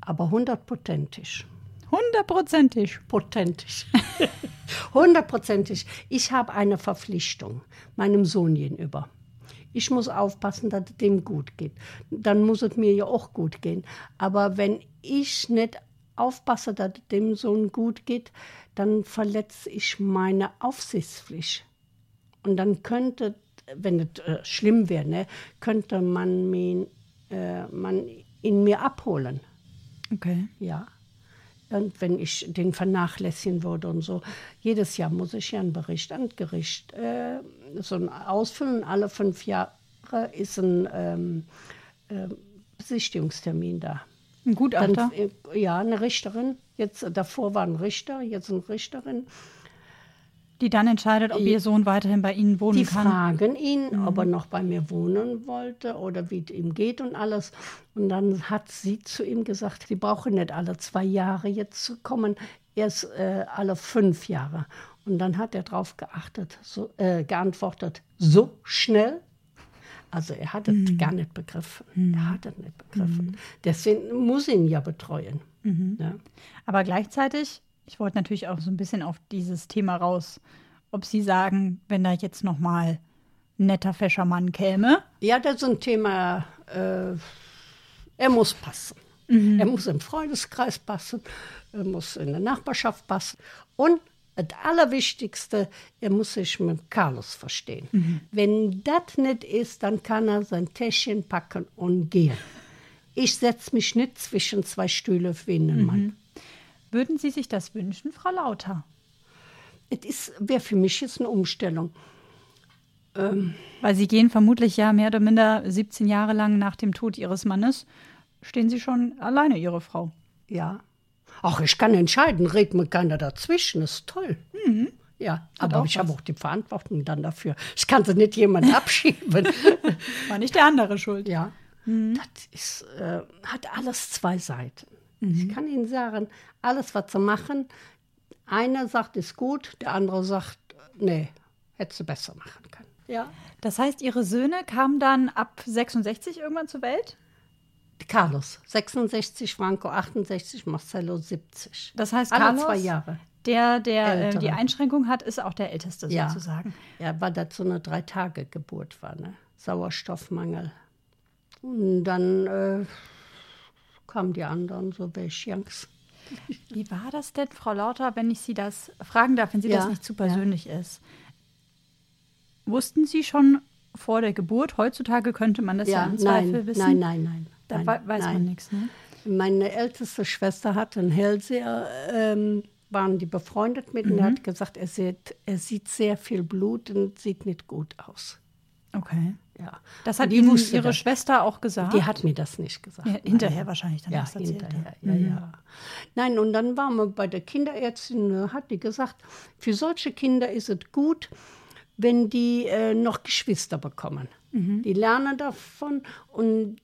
Aber hundertprozentig. Hundertprozentig. Potentig. [laughs] Hundertprozentig. Ich habe eine Verpflichtung meinem Sohn gegenüber. Ich muss aufpassen, dass es dem gut geht. Dann muss es mir ja auch gut gehen. Aber wenn ich nicht aufpasse, dass es dem Sohn gut geht, dann verletze ich meine Aufsichtspflicht. Und dann könnte, wenn es äh, schlimm wäre, ne, könnte man, mich, äh, man ihn mir abholen. Okay. Ja. Und wenn ich den vernachlässigen würde und so. Jedes Jahr muss ich ja einen Bericht an Gericht äh, so ein ausfüllen. Alle fünf Jahre ist ein ähm, äh, Besichtigungstermin da. Ein Gutachter? Dann, äh, ja, eine Richterin. Jetzt davor war ein Richter, jetzt eine Richterin. Die dann entscheidet, ob ihr Sohn weiterhin bei Ihnen wohnen Die kann. fragen ihn, ob er noch bei mir wohnen wollte oder wie es ihm geht und alles. Und dann hat sie zu ihm gesagt, die brauchen nicht alle zwei Jahre jetzt zu kommen, erst äh, alle fünf Jahre. Und dann hat er darauf geachtet, so, äh, geantwortet, so schnell. Also er hat es gar nicht begriffen. Er hat es nicht begriffen. Deswegen muss ihn ja betreuen. Ja. Aber gleichzeitig, ich wollte natürlich auch so ein bisschen auf dieses Thema raus, ob Sie sagen, wenn da jetzt noch mal ein netter Fäschermann käme. Ja, das ist ein Thema, äh, er muss passen. Er muss im Freundeskreis passen, er muss in der Nachbarschaft passen. Und das Allerwichtigste, er muss sich mit Carlos verstehen. Wenn das nicht ist, dann kann er sein Täschchen packen und gehen. Ich setze mich nicht zwischen zwei Stühle wie ein Mann. Würden Sie sich das wünschen, Frau Lauter? Es wäre für mich jetzt eine Umstellung. Weil Sie gehen vermutlich ja mehr oder minder 17 Jahre lang nach dem Tod Ihres Mannes, stehen Sie schon alleine, Ihre Frau. Ja. Ach, ich kann entscheiden, red mir keiner dazwischen, ist toll. Ja, aber ich habe auch die Verantwortung dann dafür. Ich kann sie nicht jemand [laughs] abschieben. War nicht der andere schuld. ja, das ist, äh, hat alles zwei Seiten. Ich kann Ihnen sagen, alles, was sie machen, einer sagt, ist gut, der andere sagt, nee, hättest du besser machen können. Ja. Das heißt, Ihre Söhne kamen dann ab 66 irgendwann zur Welt? Carlos, 66, Franco 68, Marcello 70. Das heißt, Alle Carlos, zwei Jahre. der, der äh, die Einschränkung hat, ist auch der Älteste Ja. sozusagen. Ja, weil das so eine Drei-Tage-Geburt war, ne? Sauerstoffmangel. Und dann äh, kamen die anderen, so welche Jungs. Wie war das denn, Frau Lauter, wenn ich Sie das fragen darf, wenn Sie Ja, das nicht zu persönlich ist? Wussten Sie schon vor der Geburt, heutzutage könnte man das ja, im Zweifel nein, wissen? nein, nein, nein. Da nein, wei- weiß nein. man nichts, ne? Meine älteste Schwester hatte einen Hellseher, ähm, waren die befreundet mit, und er Mhm. hat gesagt, er sieht, er sieht sehr viel Blut und sieht nicht gut aus. Okay. Ja. Das hat Ihnen Ihre das. Schwester auch gesagt? Die hat mir das nicht gesagt. Ja, hinterher wahrscheinlich dann ja, erzählt. hinterher, ja. ja, ja. Nein, und dann waren wir bei der Kinderärztin, hat die gesagt, für solche Kinder ist es gut, wenn die äh, noch Geschwister bekommen. Die lernen davon und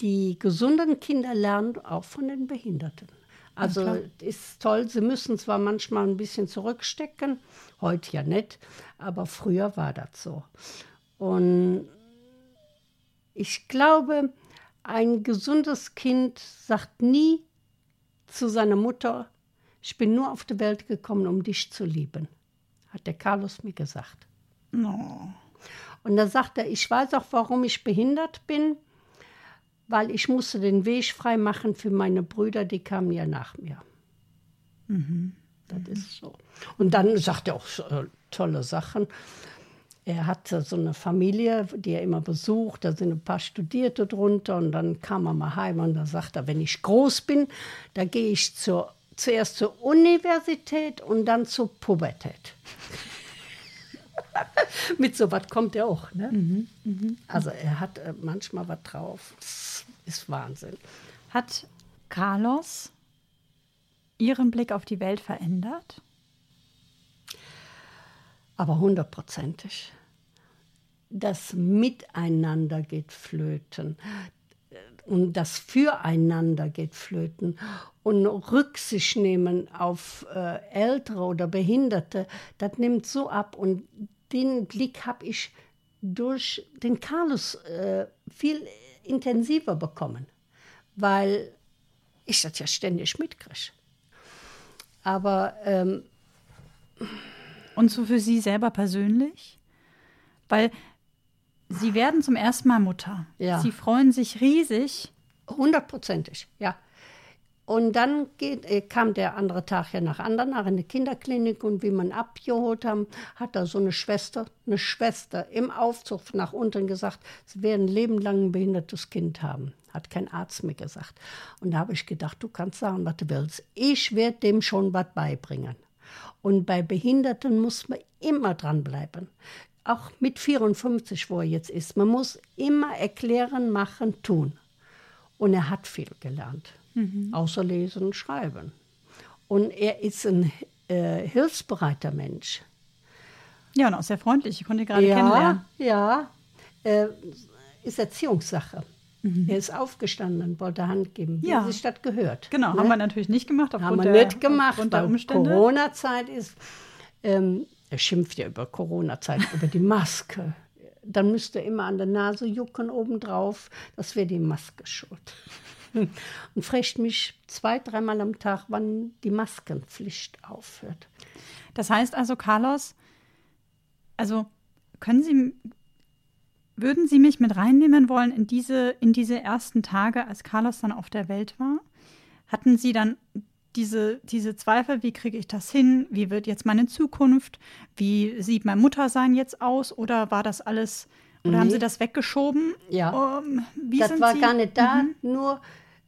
die gesunden Kinder lernen auch von den Behinderten. Also klar. ist toll, sie müssen zwar manchmal ein bisschen zurückstecken, heute ja nicht, aber früher war das so. Und ich glaube, ein gesundes Kind sagt nie zu seiner Mutter, ich bin nur auf die Welt gekommen, um dich zu lieben, hat der Carlos mir gesagt. Oh. Und da sagt er, ich weiß auch, warum ich behindert bin, weil ich musste den Weg frei machen für meine Brüder, die kamen ja nach mir. Das ist so. Und dann sagt er auch äh, tolle Sachen. Er hatte so eine Familie, die er immer besucht, da sind ein paar Studierte drunter und dann kam er mal heim und da sagt er, wenn ich groß bin, da gehe ich zur, zuerst zur Universität und dann zur Pubertät. [laughs] Mit so was kommt er auch. Ne? Also er hat äh, manchmal was drauf. Ist Wahnsinn. Hat Carlos Ihren Blick auf die Welt verändert? aber hundertprozentig. Das Miteinander geht flöten und das Füreinander geht flöten und Rücksicht nehmen auf äh, Ältere oder Behinderte, das nimmt so ab und den Blick habe ich durch den Carlos äh, viel intensiver bekommen, weil ich das ja ständig mitkriege. Aber ähm, Und so für Sie selber persönlich? Weil Sie werden zum ersten Mal Mutter. Ja. Sie freuen sich riesig. Hundertprozentig, ja. Und dann geht, äh, kam der andere Tag ja nach Andernach in die Kinderklinik und wie man abgeholt haben, hat da so eine Schwester, eine Schwester im Aufzug nach unten gesagt, sie werden ein Leben lang ein behindertes Kind haben. Hat kein Arzt mir gesagt. Und da habe ich gedacht, du kannst sagen, was du willst. Ich werde dem schon was beibringen. Und bei Behinderten muss man immer dranbleiben. Auch mit 54, wo er jetzt ist. Man muss immer erklären, machen, tun. Und er hat viel gelernt, außer Lesen und Schreiben. Und er ist ein äh, hilfsbereiter Mensch. Ja, und auch sehr freundlich. Ich konnte ihn gerade kennenlernen. ja, äh, ist Erziehungssache. Er ist aufgestanden, wollte Hand geben, wie Ja. sich das gehört. Genau, ne? haben wir natürlich nicht gemacht. Haben wir der, nicht gemacht, Aufgrund der weil Umstände. Corona-Zeit ist. Ähm, er schimpft ja über Corona-Zeit, über die Maske. Dann müsste er immer an der Nase jucken obendrauf. Das wäre die Maske schuld. [laughs] Und fragt mich zwei, dreimal am Tag, wann die Maskenpflicht aufhört. Das heißt also, Carlos, also können Sie, würden Sie mich mit reinnehmen wollen in diese, in diese ersten Tage, als Carlos dann auf der Welt war? Hatten Sie dann diese, diese Zweifel, wie kriege ich das hin? Wie wird jetzt meine Zukunft? Wie sieht mein Muttersein jetzt aus? Oder war das alles, oder haben Nee. Sie das weggeschoben? Ja. Ähm, wie das war Sie? gar nicht da, Mhm. nur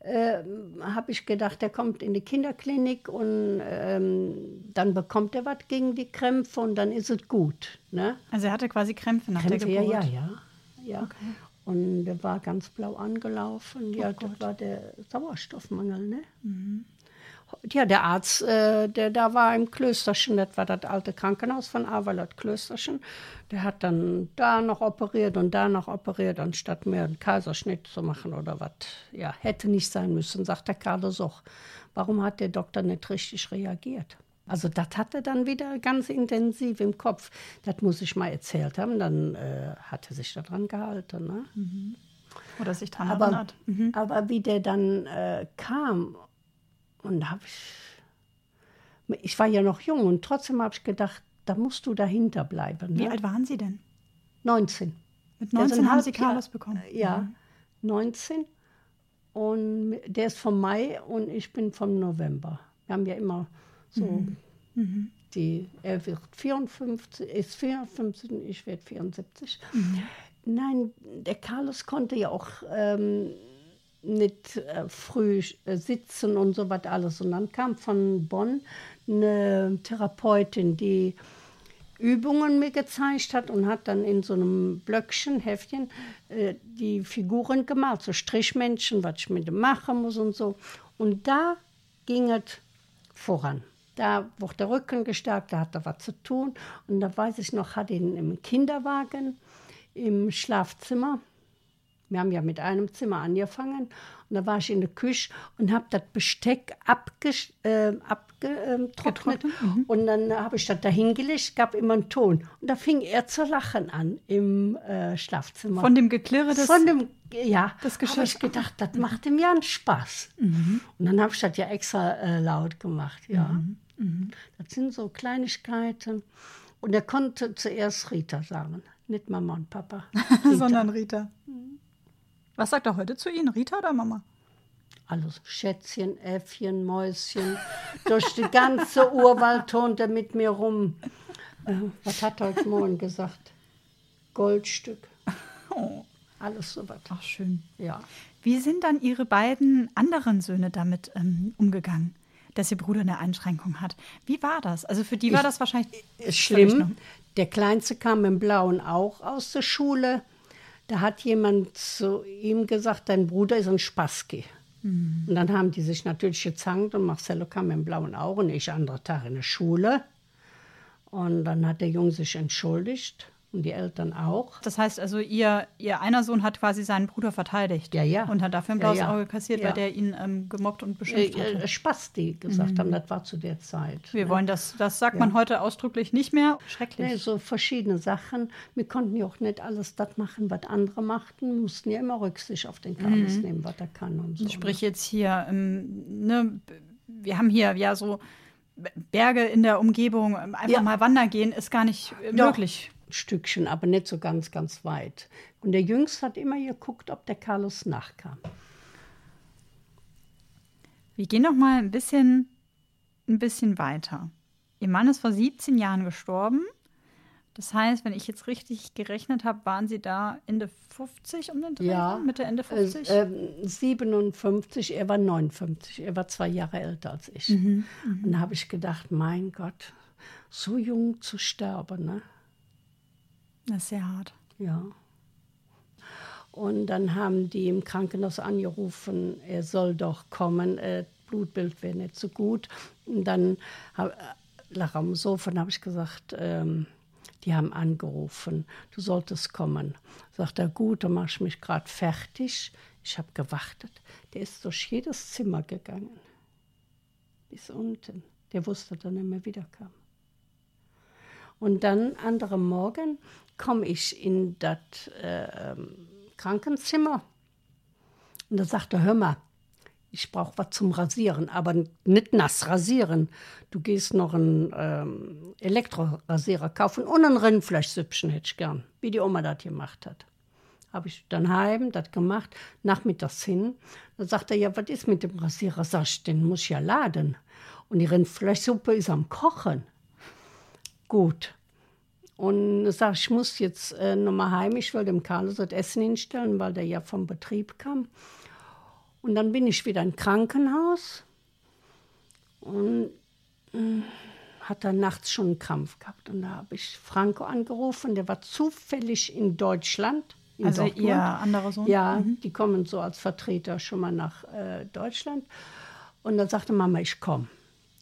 äh, habe ich gedacht, der kommt in die Kinderklinik und ähm, dann bekommt er was gegen die Krämpfe und dann ist es gut. Ne? Also er hatte quasi Krämpfe nach Krämpfe, der ja, Geburt. ja, ja. ja. Und der war ganz blau angelaufen. Ja, das war der Sauerstoffmangel, ne? Ja, der Arzt, äh, der da war im Klösterchen, das war das alte Krankenhaus von Avalot Klösterchen, der hat dann da noch operiert und da noch operiert, anstatt mir einen Kaiserschnitt zu machen oder was. Ja, hätte nicht sein müssen, sagt der Carlos auch. Warum hat der Doktor nicht richtig reagiert? Also das hat er dann wieder ganz intensiv im Kopf. Das muss ich mal erzählt haben, dann äh, hat er sich daran gehalten. Ne? Oder sich dran Aber, erinnert. Mhm. aber wie der dann äh, kam, und da habe ich, ich war ja noch jung und trotzdem habe ich gedacht, da musst du dahinter bleiben. Wie Ne? alt waren Sie denn? 19. Mit Der ist 19 ein haben Sie Carlos bekommen. Ja, 19. Und der ist vom Mai und ich bin vom November. Wir haben ja immer so die, er wird 54, ist 54 und ich werde 74. Nein, der Carlos konnte ja auch ähm, nicht äh, früh äh, sitzen und so was alles. Und dann kam von Bonn eine Therapeutin, die Übungen mir gezeigt hat und hat dann in so einem Blöckchen, Heftchen, äh, die Figuren gemalt, so Strichmännchen, was ich mit dem machen muss und so. Und da ging es voran. Da wurde der Rücken gestärkt, da hat er was zu tun. Und da weiß ich noch, hat ihn im Kinderwagen im Schlafzimmer. Wir haben ja mit einem Zimmer angefangen. Und da war ich in der Küche und habe das Besteck abgetrocknet. Äh, abgetrocknet. Und dann habe ich das da hingelegt, gab immer einen Ton. Und da fing er zu lachen an im äh, Schlafzimmer. Von dem Geklirre des. Von dem, ja, das habe ich gedacht, das macht ihm ja einen Spaß. Und dann habe ich das ja extra äh, laut gemacht, ja. Das sind so Kleinigkeiten. Und er konnte zuerst Rita sagen, nicht Mama und Papa. Rita. [laughs] sondern Rita. Was sagt er heute zu Ihnen, Rita oder Mama? Alles Schätzchen, Äffchen, Mäuschen. Durch die ganze Urwald turnt er mit mir rum. Äh, was hat er heute Morgen gesagt? Goldstück. Oh, Alles so was. ach schön. Ja. Wie sind dann Ihre beiden anderen Söhne damit ähm, umgegangen, dass Ihr Bruder eine Einschränkung hat? Wie war das? Also für die war Ich- das wahrscheinlich schlimm. Der Kleinste kam im Blauen auch aus der Schule. Da hat jemand zu ihm gesagt, dein Bruder ist ein Spassky. Mhm. Und dann haben die sich natürlich gezankt und Marcello kam im blauen Auge und ich andere Tag in der Schule. Und dann hat der Junge sich entschuldigt und die Eltern auch. Das heißt also, ihr, ihr einer Sohn hat quasi seinen Bruder verteidigt. Ja, ja. Und hat dafür ein Ja, blaues ja. Auge kassiert, Ja. weil der ihn ähm, gemobbt und Äh, beschimpft hatte. äh, Spasti gesagt haben, das war zu der Zeit. Wir ne? wollen das, das sagt man heute ausdrücklich nicht mehr. Schrecklich. Nee, so verschiedene Sachen. Wir konnten ja auch nicht alles das machen, was andere machten. mussten ja immer Rücksicht auf den Carlos nehmen, was er kann und so. Sprich jetzt hier, ähm, ne, wir haben hier ja so Berge in der Umgebung, ähm, einfach Ja. mal wandern gehen, ist gar nicht äh, Doch. möglich. Stückchen, aber nicht so ganz, ganz weit. Und der Jüngste hat immer geguckt, ob der Carlos nachkam. Wir gehen noch mal ein bisschen, ein bisschen weiter. Ihr Mann ist vor 17 Jahren gestorben. Das heißt, wenn ich jetzt richtig gerechnet habe, waren Sie da Ende 50 um den Dreh? Ja. Mitte, Ende 50? Äh, äh, 57, er war 59. Er war zwei Jahre älter als ich. Und da habe ich gedacht, mein Gott, so jung zu sterben, ne? Das ist sehr hart. Ja. Und dann haben die im Krankenhaus angerufen, er soll doch kommen, äh, Blutbild wäre nicht so gut. Und dann hab, äh, lag am Sofa und habe ich gesagt, ähm, die haben angerufen, du solltest kommen. Sagt er, gut, dann mache ich mich gerade fertig. Ich habe gewartet. Der ist durch jedes Zimmer gegangen. Bis unten. Der wusste, dass er nicht mehr wiederkam. Und dann, andere Morgen, komme ich in das äh, Krankenzimmer. Und da sagt er, hör mal, ich brauche was zum Rasieren, aber nicht nass rasieren. Du gehst noch einen ähm, Elektrorasierer kaufen und ein Rindfleischsüppchen hätte ich gern, wie die Oma das gemacht hat. Habe ich dann heim das gemacht, nachmittags hin. Da sagt er, ja, was ist mit dem Rasierer? Sag ich, den muss ich ja laden. Und die Rindfleischsuppe ist am Kochen. Gut. Und ich sage, ich muss jetzt äh, nochmal heim, ich will dem Carlos das Essen hinstellen, weil der ja vom Betrieb kam. Und dann bin ich wieder im Krankenhaus und äh, hat dann nachts schon einen Krampf gehabt. Und da habe ich Franco angerufen, der war zufällig in Deutschland. In Also Dortmund. Ihr anderer Sohn? Ja, die kommen so als Vertreter schon mal nach äh, Deutschland. Und dann sagte Mama, ich komme.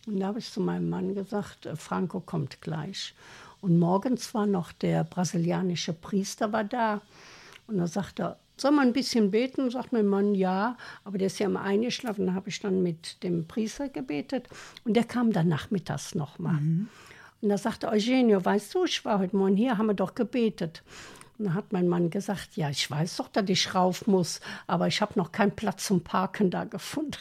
Und da habe ich zu meinem Mann gesagt, äh, Franco kommt gleich. Und morgens war noch der brasilianische Priester war da. Und da sagte er, soll man ein bisschen beten? Sagt mein Mann, ja. Aber der ist ja immer eingeschlafen. Da habe ich dann mit dem Priester gebetet. Und der kam dann nachmittags nochmal. Und da sagte Eugenio, weißt du, ich war heute Morgen hier, haben wir doch gebetet. Und dann hat mein Mann gesagt, ja, ich weiß doch, dass ich rauf muss, aber ich habe noch keinen Platz zum Parken da gefunden.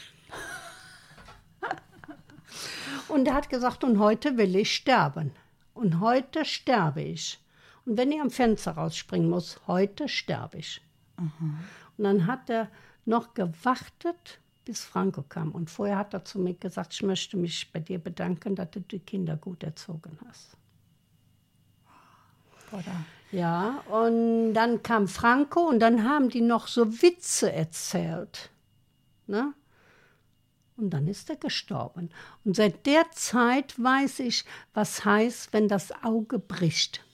[laughs] Und er hat gesagt, und heute will ich sterben. Und heute sterbe ich. Und wenn ich am Fenster rausspringen muss, heute sterbe ich. Und dann hat er noch gewartet, bis Franco kam. Und vorher hat er zu mir gesagt, ich möchte mich bei dir bedanken, dass du die Kinder gut erzogen hast. Oder? Ja, und dann kam Franco und dann haben die noch so Witze erzählt. Ne? Und dann ist er gestorben. Und seit der Zeit weiß ich, was heißt, wenn das Auge bricht.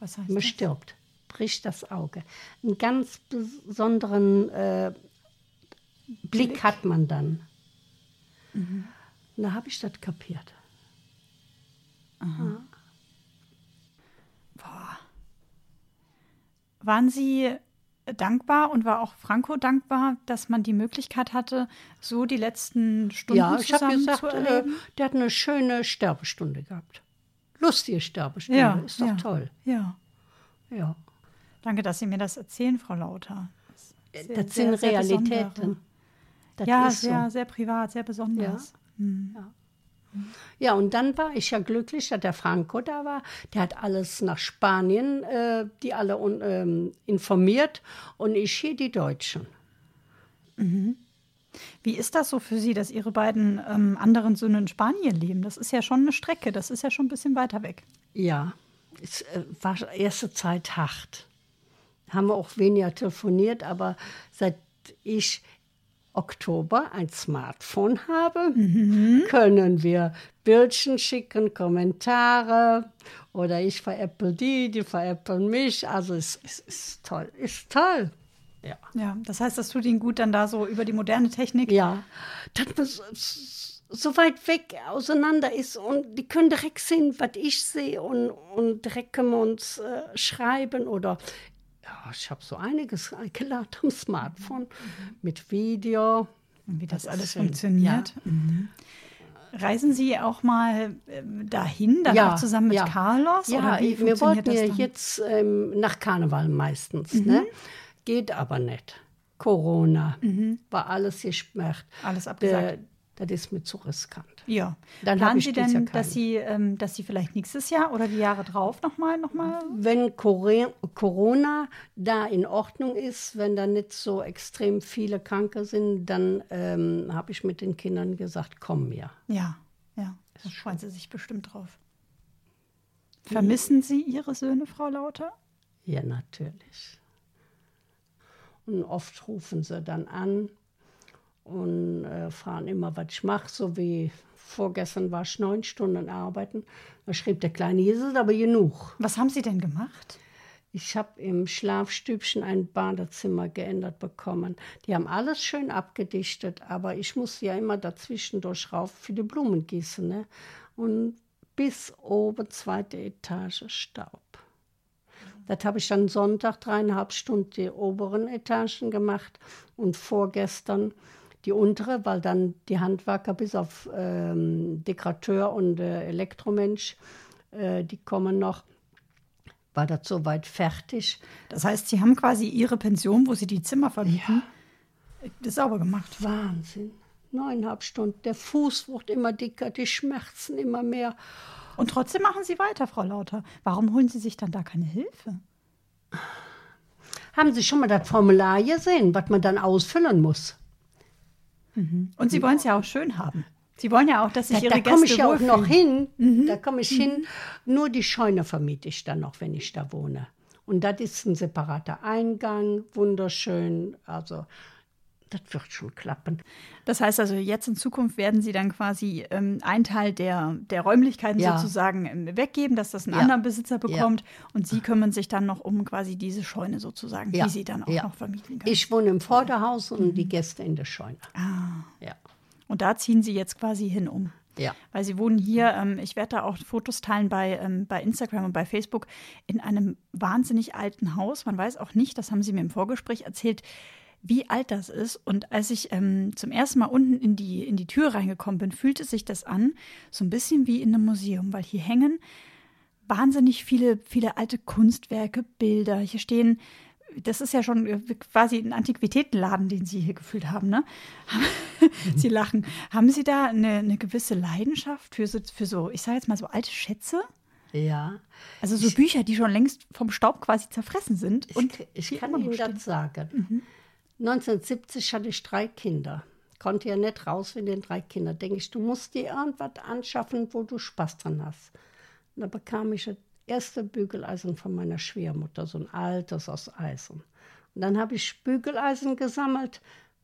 Was heißt Man das? stirbt, bricht das Auge. Einen ganz besonderen äh, Blick hat man dann. Und da habe ich das kapiert. Waren Sie dankbar und war auch Franco dankbar, dass man die Möglichkeit hatte, so die letzten Stunden Ja, ich habe zusammen gesagt, zu äh, erleben? der hat eine schöne Sterbestunde gehabt. Lustige Sterbestunde, ja, ist doch ja, toll. Ja. Ja. Danke, dass Sie mir das erzählen, Frau Lauter. Das, Sehr- sind sehr- sehr Realitäten. Das ja, ist so. sehr, sehr privat, sehr besonders. Ja, und dann war ich ja glücklich, dass der Franco da war. Der hat alles nach Spanien, äh, die alle un, ähm, informiert und ich hier die Deutschen. Wie ist das so für Sie, dass Ihre beiden ähm, anderen Söhne in Spanien leben? Das ist ja schon eine Strecke, das ist ja schon ein bisschen weiter weg. Ja, es äh, war erste Zeit hart. Haben wir auch weniger telefoniert, aber seit ich Oktober ein Smartphone habe, können wir Bildchen schicken, Kommentare oder ich veräpple die, die veräppeln mich. Also es, es ist toll, ist toll. Ja. Ja, das heißt, das tut Ihnen gut, dann da so über die moderne Technik. Ja, dass man so, so weit weg auseinander ist und die können direkt sehen, was ich sehe und, und direkt können wir uns äh, schreiben oder ja, ich habe so einiges geladen am Smartphone mit Video. Wie das, Das alles funktioniert. Mhm. Reisen Sie auch mal ähm, dahin, dann Ja, auch zusammen mit ja. Carlos? Ja, wir wollten ja jetzt ähm, nach Karneval meistens. Ne? Geht aber nicht. Corona war alles gesperrt. Alles abgesagt. Der, das ist mir zu riskant. Ja. Dann Planen ich Sie denn, keinen. dass Sie, ähm, dass Sie vielleicht nächstes Jahr oder die Jahre drauf nochmal, noch mal? Wenn Cor- Corona da in Ordnung ist, wenn da nicht so extrem viele Kranke sind, dann ähm, habe ich mit den Kindern gesagt, komm mir. Ja, ja. Da freuen Sie sich bestimmt drauf. Vermissen Sie Ihre Söhne, Frau Lauter? Ja, natürlich. Und oft rufen sie dann an und äh, fragen immer, was ich mache. So wie vorgestern war ich neun Stunden arbeiten. Da schrieb der Kleine, es aber genug. Was haben Sie denn gemacht? Ich habe im Schlafstübchen ein Badezimmer geändert bekommen. Die haben alles schön abgedichtet, aber ich musste ja immer dazwischen durch rauf für die Blumen gießen. Ne? Und bis oben, zweite Etage, Staub. Das habe ich dann Sonntag dreieinhalb Stunden die oberen Etagen gemacht und vorgestern die untere, weil dann die Handwerker bis auf ähm, Dekorateur und äh, Elektromensch, äh, die kommen noch, war das soweit fertig. Das heißt, Sie haben quasi Ihre Pension, wo Sie die Zimmer vermieten, das sauber gemacht. Wahnsinn. Neuneinhalb Stunden. Der Fuß wird immer dicker, die Schmerzen immer mehr. Und trotzdem machen Sie weiter, Frau Lauter. Warum holen Sie sich dann da keine Hilfe? Haben Sie schon mal das Formular gesehen, was man dann ausfüllen muss? Und Sie wollen es ja auch schön haben. Sie wollen ja auch, dass sich Da, Ihre da komme Gäste ich ja auch. Mhm. noch hin. Da komme ich hin. Nur die Scheune vermiete ich dann noch, wenn ich da wohne. Und das ist ein separater Eingang, wunderschön. Also, das wird schon klappen. Das heißt also, jetzt in Zukunft werden Sie dann quasi ähm, einen Teil der, der Räumlichkeiten Ja. sozusagen ähm, weggeben, dass das ein Ja. anderer Besitzer bekommt. Und Sie kümmern sich dann noch um quasi diese Scheune sozusagen, Ja. die Sie dann auch Ja. noch vermieten können. Ich wohne im Vorderhaus und Mhm. die Gäste in der Scheune. ah. Ja. Und da ziehen Sie jetzt quasi hin um. Ja. Weil Sie wohnen hier, ähm, ich werde da auch Fotos teilen bei, ähm, bei Instagram und bei Facebook, in einem wahnsinnig alten Haus. Man weiß auch nicht, das haben Sie mir im Vorgespräch erzählt, wie alt das ist. Und als ich ähm, zum ersten Mal unten in die, in die Tür reingekommen bin, fühlte sich das an, so ein bisschen wie in einem Museum, weil hier hängen wahnsinnig viele, viele alte Kunstwerke, Bilder. Hier stehen, das ist ja schon äh, quasi ein Antiquitätenladen, den Sie hier gefühlt haben, ne? [laughs] Sie lachen. Haben Sie da eine, eine gewisse Leidenschaft für so, für so, ich sage jetzt mal so alte Schätze? Ja. Also so Bücher, die schon längst vom Staub quasi zerfressen sind. Ich, Und ich kann Ihnen das sagen. 1970 hatte ich drei Kinder. Konnte ja nicht raus mit den drei Kindern. Denke ich, du musst dir irgendwas anschaffen, wo du Spaß dran hast. Und da bekam ich das erste Bügeleisen von meiner Schwiegermutter, so ein altes aus Eisen. Und dann habe ich Bügeleisen gesammelt.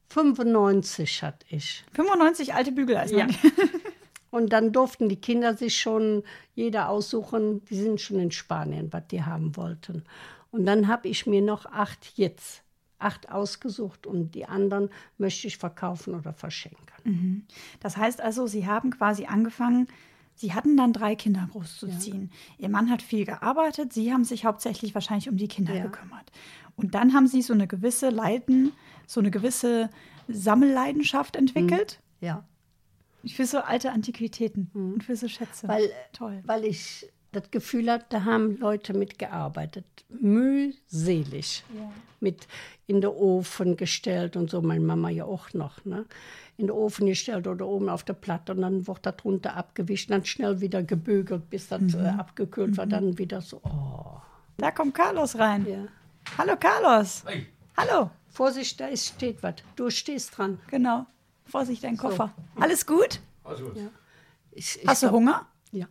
95 hatte ich. 95 alte Bügeleisen. Ja. [laughs] Und dann durften die Kinder sich schon jeder aussuchen, die sind schon in Spanien, was die haben wollten. Und dann habe ich mir noch acht jetzt, acht ausgesucht und die anderen möchte ich verkaufen oder verschenken. Das heißt also, Sie haben quasi angefangen, Sie hatten dann drei Kinder großzuziehen. Ihr Mann hat viel gearbeitet, Sie haben sich hauptsächlich wahrscheinlich um die Kinder Ja. gekümmert. Und dann haben Sie so eine gewisse Leiden, so eine gewisse Sammelleidenschaft entwickelt Ja, für so alte Antiquitäten und für so Schätze. weil, Toll. weil ich das Gefühl hatte, da haben Leute mitgearbeitet. Mühselig. Mit in den Ofen gestellt und so, meine Mama ja auch noch. Ne? In den Ofen gestellt oder oben auf der Platte und dann wird da drunter abgewischt, dann schnell wieder gebügelt, bis das äh, abgekühlt war, dann wieder so, oh. Da kommt Carlos rein. Ja. Hallo Carlos. Hey, Hallo. Vorsicht, da ist, steht was. Du stehst dran. Genau. Vorsicht, dein Koffer. Alles gut? also, ja. Ich, ich Hast du glaub- Hunger? Ja.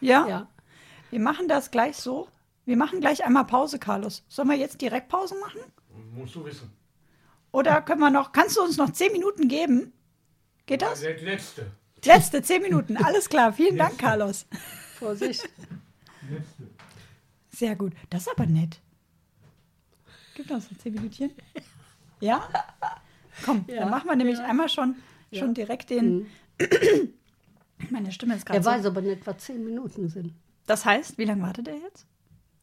Ja? ja. Wir machen das gleich so. Wir machen gleich einmal Pause, Carlos. Sollen wir jetzt direkt Pause machen? musst du wissen. Oder können wir noch, kannst du uns noch zehn Minuten geben? Geht das? Der letzte. Letzte zehn Minuten. Alles klar. Vielen Dank, Carlos. Vorsicht. Sehr gut. Das ist aber nett. Gibt uns noch zehn Minütchen? Ja? Komm, dann machen wir nämlich einmal schon, schon direkt den. Meine Stimme ist gerade Er so. weiß aber nicht, was zehn Minuten sind. Das heißt, wie lange wartet er jetzt?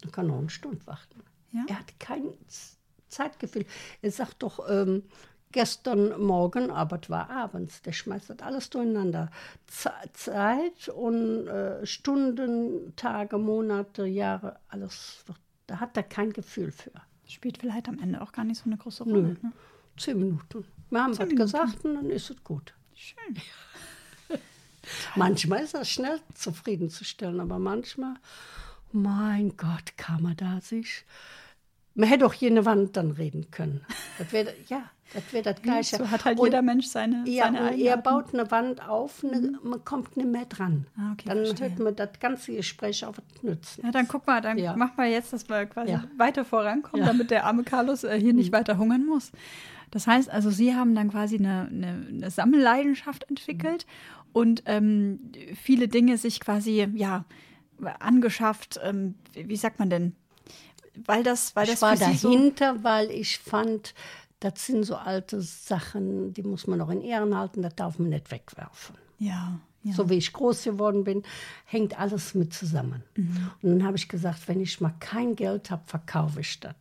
Du kann noch eine Stunde warten. Ja? Er hat kein Z- Zeitgefühl. Er sagt doch, ähm, gestern Morgen, aber es war abends. Der schmeißt das alles durcheinander. Ze- Zeit und äh, Stunden, Tage, Monate, Jahre, alles. Da hat er kein Gefühl für. Spielt vielleicht am Ende auch gar nicht so eine große Rolle. Ne? Zehn Minuten. Wir haben was gesagt und dann ist es gut. Schön. Manchmal ist das schnell zufriedenzustellen, aber manchmal, mein Gott, kann man da sich. Man hätte auch eine Wand dann reden können. Das wäre, ja, das wäre das [laughs] Gleiche. So hat halt Und- jeder Mensch seine, ja, seine und er baut eine Wand auf, ne, man kommt nicht mehr dran. Ah, okay, dann verstehe. hört man das ganze Gespräch auf nützen. Ja, dann guck mal, dann Ja. machen wir jetzt, dass wir quasi Ja. weiter vorankommen, Ja. Mhm. damit der arme Carlos äh, hier nicht weiter hungern muss. Das heißt also, Sie haben dann quasi eine, eine, eine Sammelleidenschaft entwickelt und ähm, viele Dinge sich quasi, ja, angeschafft, ähm, wie sagt man denn? Weil das, weil das ich war Sie so dahinter, weil ich fand, das sind so alte Sachen, die muss man noch in Ehren halten, das darf man nicht wegwerfen. ja, ja. So wie ich groß geworden bin, hängt alles mit zusammen. Mhm. Und dann habe ich gesagt, wenn ich mal kein Geld habe, verkaufe ich das.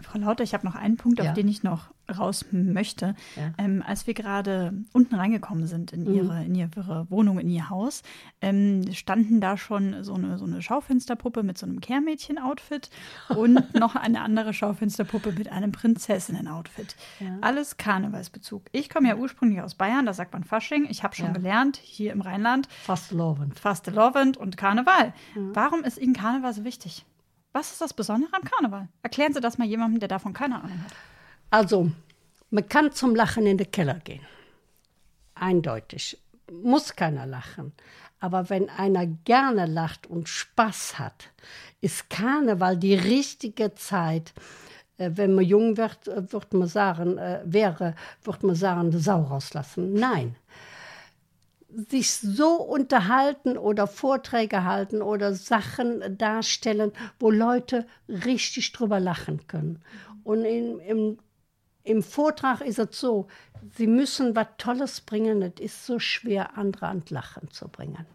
Frau Lauter, ich habe noch einen Punkt, auf Ja. den ich noch raus möchte. Ja. Mhm. Ähm, als wir gerade unten reingekommen sind in ihre, in ihre Wohnung, in ihr Haus, ähm, standen da schon so eine, so eine Schaufensterpuppe mit so einem Kehrmädchen-Outfit [laughs] und noch eine andere Schaufensterpuppe mit einem Prinzessinnen-Outfit. Alles Karnevalsbezug. Ich komme ja ursprünglich aus Bayern, da sagt man Fasching. Ich habe schon Ja. gelernt, hier im Rheinland, Fast lovend. Fastelovend und Karneval. Warum ist Ihnen Karneval so wichtig? Was ist das Besondere am Karneval? Erklären Sie das mal jemandem, der davon keine Ahnung hat. Also, man kann zum Lachen in den Keller gehen. Eindeutig. Muss keiner lachen. Aber wenn einer gerne lacht und Spaß hat, ist Karneval die richtige Zeit. Äh, Wenn man jung wird, äh, wird man sagen, äh, wäre, wird man sagen, Sau rauslassen. Nein. Sich so unterhalten oder Vorträge halten oder Sachen darstellen, wo Leute richtig drüber lachen können. Und in, im, im Vortrag ist es so, sie müssen was Tolles bringen. Es ist so schwer, andere an Lachen zu bringen.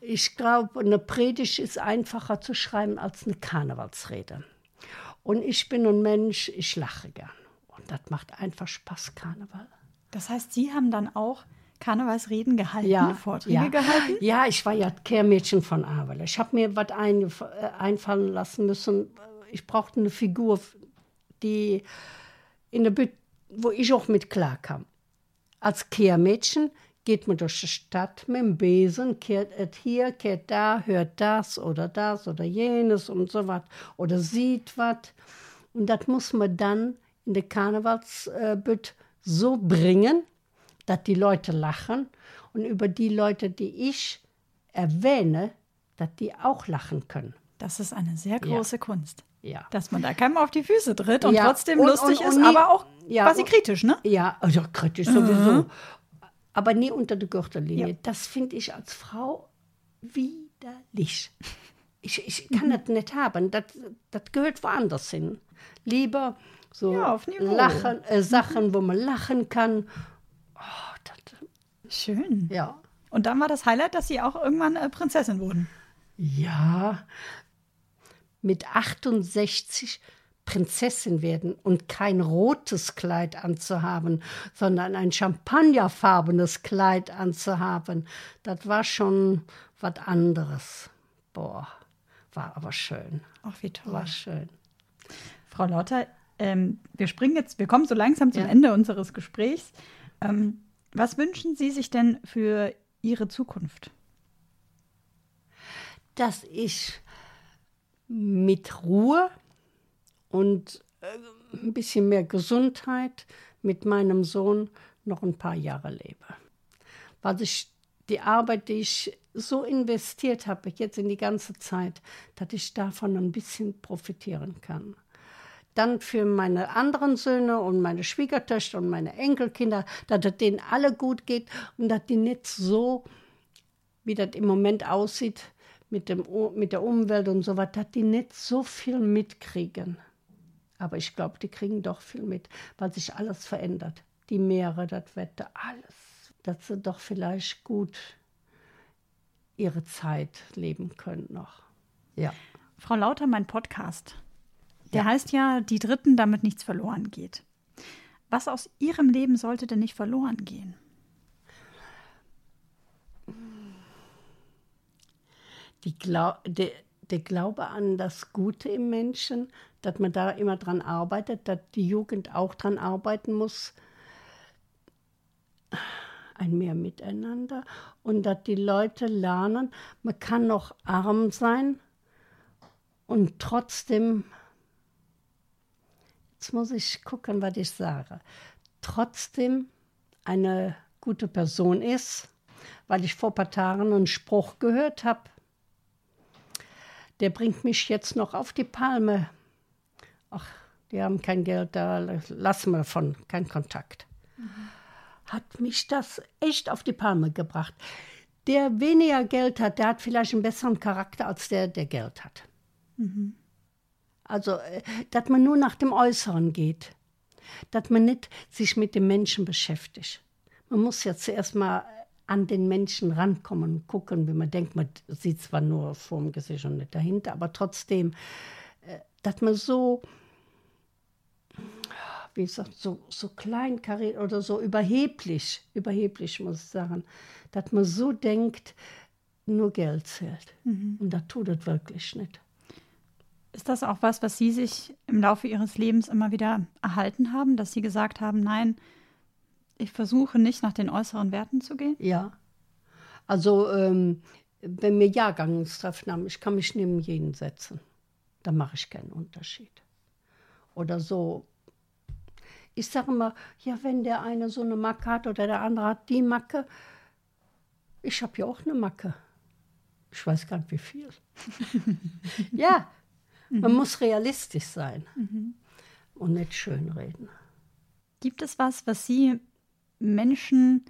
Ich glaube, eine Predigt ist einfacher zu schreiben als eine Karnevalsrede. Und ich bin ein Mensch, ich lache gern. Und das macht einfach Spaß, Karneval. Das heißt, Sie haben dann auch Karnevalsreden gehalten, Vorträge ja. gehalten? Ja, ich war ja Kehrmädchen von Avel. Ich habe mir was äh, einfallen lassen müssen. Ich brauchte eine Figur, die in der Büt wo ich auch mit klarkam. Als Kehrmädchen geht man durch die Stadt mit dem Besen, kehrt hier, kehrt da, hört das oder das oder jenes und so was oder sieht was. Und das muss man dann in der Karnevalsbütt so bringen, dass die Leute lachen und über die Leute, die ich erwähne, dass die auch lachen können. Das ist eine sehr große Kunst. Ja. Dass man da keinem auf die Füße tritt und Ja, trotzdem und- lustig und- ist, und nie- aber auch ja, quasi kritisch, ne? Ja, also kritisch sowieso. Aber nie unter der Gürtellinie. Ja. Das finde ich als Frau widerlich. Ich, ich kann das nicht haben. Das, das gehört woanders hin. Lieber so Ja, lachen, äh, Sachen, wo man lachen kann. Oh, das, Schön. ja. Und dann war das Highlight, dass Sie auch irgendwann äh, Prinzessin wurden. Ja, mit 68 Prinzessin werden und kein rotes Kleid anzuhaben, sondern ein champagnerfarbenes Kleid anzuhaben, das war schon was anderes. Boah, war aber schön. Ach, wie toll. War schön. Frau Lauter, ähm, wir springen jetzt, wir kommen so langsam zum Ja. Ende unseres Gesprächs. Ähm, was wünschen Sie sich denn für Ihre Zukunft? dass ich mit Ruhe und äh, ein bisschen mehr Gesundheit mit meinem Sohn noch ein paar Jahre lebe. Weil ich die Arbeit, die ich so investiert habe, jetzt in die ganze Zeit, dass ich davon ein bisschen profitieren kann. Dann für meine anderen Söhne und meine Schwiegertöchter und meine Enkelkinder, dass es denen alle gut geht und dass die nicht so wie das im Moment aussieht mit, dem, mit der Umwelt und so was, dass die nicht so viel mitkriegen. Aber ich glaube, die kriegen doch viel mit, weil sich alles verändert. Die Meere, das Wetter, alles. Dass sie doch vielleicht gut ihre Zeit leben können noch. Ja. Frau Lauter, mein Podcast, der heißt ja, die Dritten, damit nichts verloren geht. Was aus Ihrem Leben sollte denn nicht verloren gehen? die Glau der, der Glaube an das Gute im Menschen, dass man da immer dran arbeitet, dass die Jugend auch dran arbeiten muss. ein mehr Miteinander und dass die Leute lernen, man kann noch arm sein und trotzdem, jetzt muss ich gucken, was ich sage, trotzdem eine gute Person ist, weil ich vor ein paar Tagen einen Spruch gehört habe. Der bringt mich jetzt noch auf die Palme. Ach, die haben kein Geld, da lassen wir davon, kein Kontakt. Mhm. Hat mich das echt auf die Palme gebracht. Der weniger Geld hat, der hat vielleicht einen besseren Charakter als der, der Geld hat. Mhm. Also, äh, dass man nur nach dem Äußeren geht, dass man nicht sich mit dem Menschen beschäftigt. Man muss ja zuerst mal an den Menschen rankommen und gucken, wie man denkt, man sieht zwar nur vor dem Gesicht und nicht dahinter, aber trotzdem, äh, dass man so wie gesagt, so, so kleinkariert oder so überheblich, überheblich muss ich sagen, dass man so denkt, nur Geld zählt. Mhm. Und das tut es wirklich nicht. Ist das auch was, was Sie sich im Laufe Ihres Lebens immer wieder erhalten haben, dass Sie gesagt haben, nein, ich versuche nicht nach den äußeren Werten zu gehen? Ja. Also, ähm, wenn wir Jahrgangstreffen haben, ich kann mich neben jeden setzen. Da mache ich keinen Unterschied. Oder so ich sage immer, ja, wenn der eine so eine Macke hat oder der andere hat die Macke, ich habe ja auch eine Macke. Ich weiß gar nicht, wie viel. [laughs] ja, mhm. man muss realistisch sein mhm. und nicht schönreden. Gibt es was, was Sie Menschen,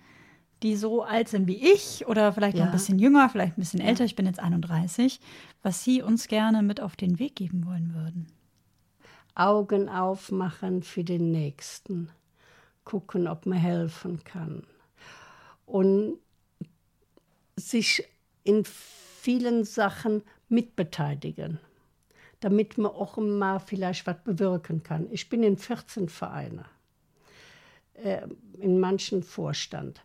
die so alt sind wie ich oder vielleicht ja. noch ein bisschen jünger, vielleicht ein bisschen älter, ich bin jetzt 31, was Sie uns gerne mit auf den Weg geben wollen würden? Augen aufmachen für den Nächsten, gucken, ob man helfen kann und sich in vielen Sachen mitbeteiligen, damit man auch mal vielleicht was bewirken kann. Ich bin in 14 Vereinen, äh, in manchen Vorstand.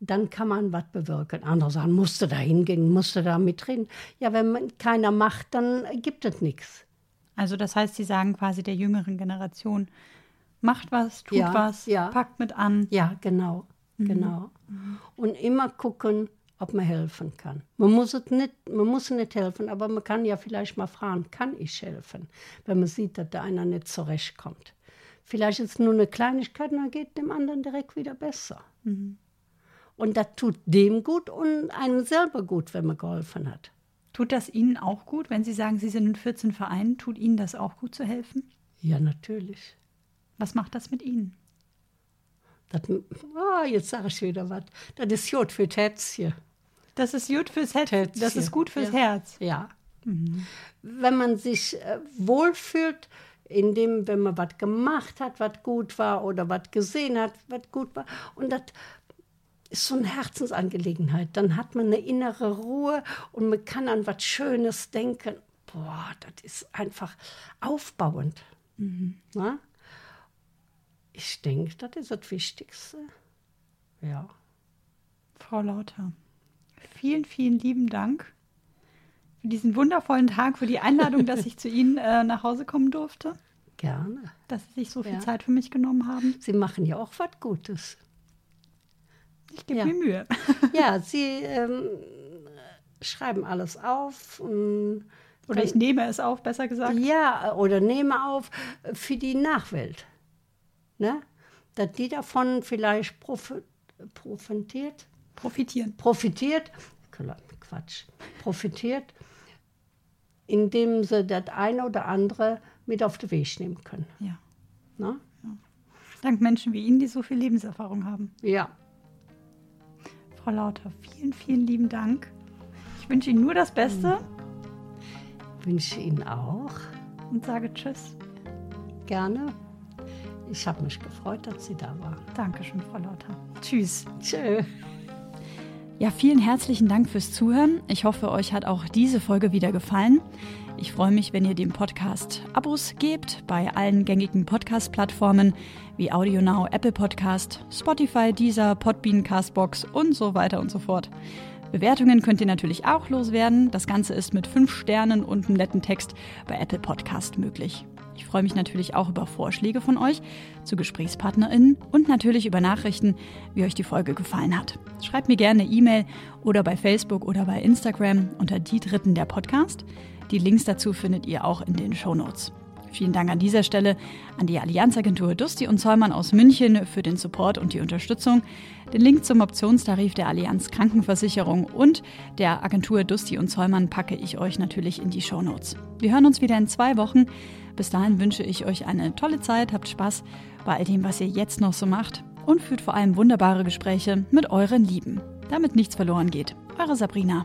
Dann kann man was bewirken. Andere sagen, musste da hingehen, musste da mitreden. Ja, wenn man keiner macht, dann gibt es nichts. Also das heißt, Sie sagen quasi der jüngeren Generation, macht was, tut ja, was, ja. packt mit an. Ja, genau, mhm. genau. Mhm. Und immer gucken, ob man helfen kann. Man muss, es nicht, man muss nicht helfen, aber man kann ja vielleicht mal fragen, kann ich helfen, wenn man sieht, dass da einer nicht zurechtkommt. Vielleicht ist es nur eine Kleinigkeit und dann geht dem anderen direkt wieder besser. Mhm. Und das tut dem gut und einem selber gut, wenn man geholfen hat. Tut das Ihnen auch gut, wenn Sie sagen, Sie sind in 14 Vereinen? Tut Ihnen das auch gut zu helfen? Ja, natürlich. Was macht das mit Ihnen? Das, oh, jetzt sage ich wieder was. Das ist gut fürs Herzchen. Das ist gut fürs Herz. Das ist gut fürs ja. Herz. Ja. Mhm. Wenn man sich äh, wohlfühlt, indem, wenn man was gemacht hat, was gut war oder was gesehen hat, was gut war. Und das ist so eine Herzensangelegenheit. Dann hat man eine innere Ruhe und man kann an was Schönes denken. Boah, das ist einfach aufbauend. Mhm. Ich denke, das ist das Wichtigste. Ja. Frau Lauter, vielen, vielen lieben Dank für diesen wundervollen Tag, für die Einladung, dass ich [laughs] zu Ihnen äh, nach Hause kommen durfte. Gerne. Dass Sie sich so viel ja. Zeit für mich genommen haben. Sie machen ja auch was Gutes. Ich gebe ja. mir Mühe. [laughs] ja, [laughs] Sie ähm, schreiben alles auf. oder ich nehme es auf, besser gesagt. Ja, oder nehme auf für die Nachwelt. Ne? Dass die davon vielleicht prof profitiert. Profitieren. Profitiert. Quatsch. Profitiert, indem sie das eine oder andere mit auf den Weg nehmen können. Ja. ja. Dank Menschen wie Ihnen, die so viel Lebenserfahrung haben. Ja. Frau Lauter, vielen, vielen lieben Dank. Ich wünsche Ihnen nur das Beste. Ich wünsche Ihnen auch. Und sage Tschüss. Gerne. Ich habe mich gefreut, dass Sie da waren. Dankeschön, Frau Lauter. Tschüss. Tschö. Ja, vielen herzlichen Dank fürs Zuhören. Ich hoffe, euch hat auch diese Folge wieder gefallen. Ich freue mich, wenn ihr dem Podcast Abos gebt bei allen gängigen Podcast-Plattformen wie AudioNow, Apple Podcast, Spotify, Deezer, Podbean, Castbox und so weiter und so fort. Bewertungen könnt ihr natürlich auch loswerden. Das Ganze ist mit fünf Sternen und einem netten Text bei Apple Podcast möglich. Ich freue mich natürlich auch über Vorschläge von euch zu GesprächspartnerInnen und natürlich über Nachrichten, wie euch die Folge gefallen hat. Schreibt mir gerne E-Mail oder bei Facebook oder bei Instagram unter die Dritten der Podcast. Die Links dazu findet ihr auch in den Show Notes. Vielen Dank an dieser Stelle an die Allianzagentur Dusti und Zollmann aus München für den Support und die Unterstützung. Den Link zum Optionstarif der Allianz Krankenversicherung und der Agentur Dusti und Zollmann packe ich euch natürlich in die Show Notes. Wir hören uns wieder in zwei Wochen. Bis dahin wünsche ich euch eine tolle Zeit, habt Spaß bei all dem, was ihr jetzt noch so macht und führt vor allem wunderbare Gespräche mit euren Lieben, damit nichts verloren geht. Eure Sabrina.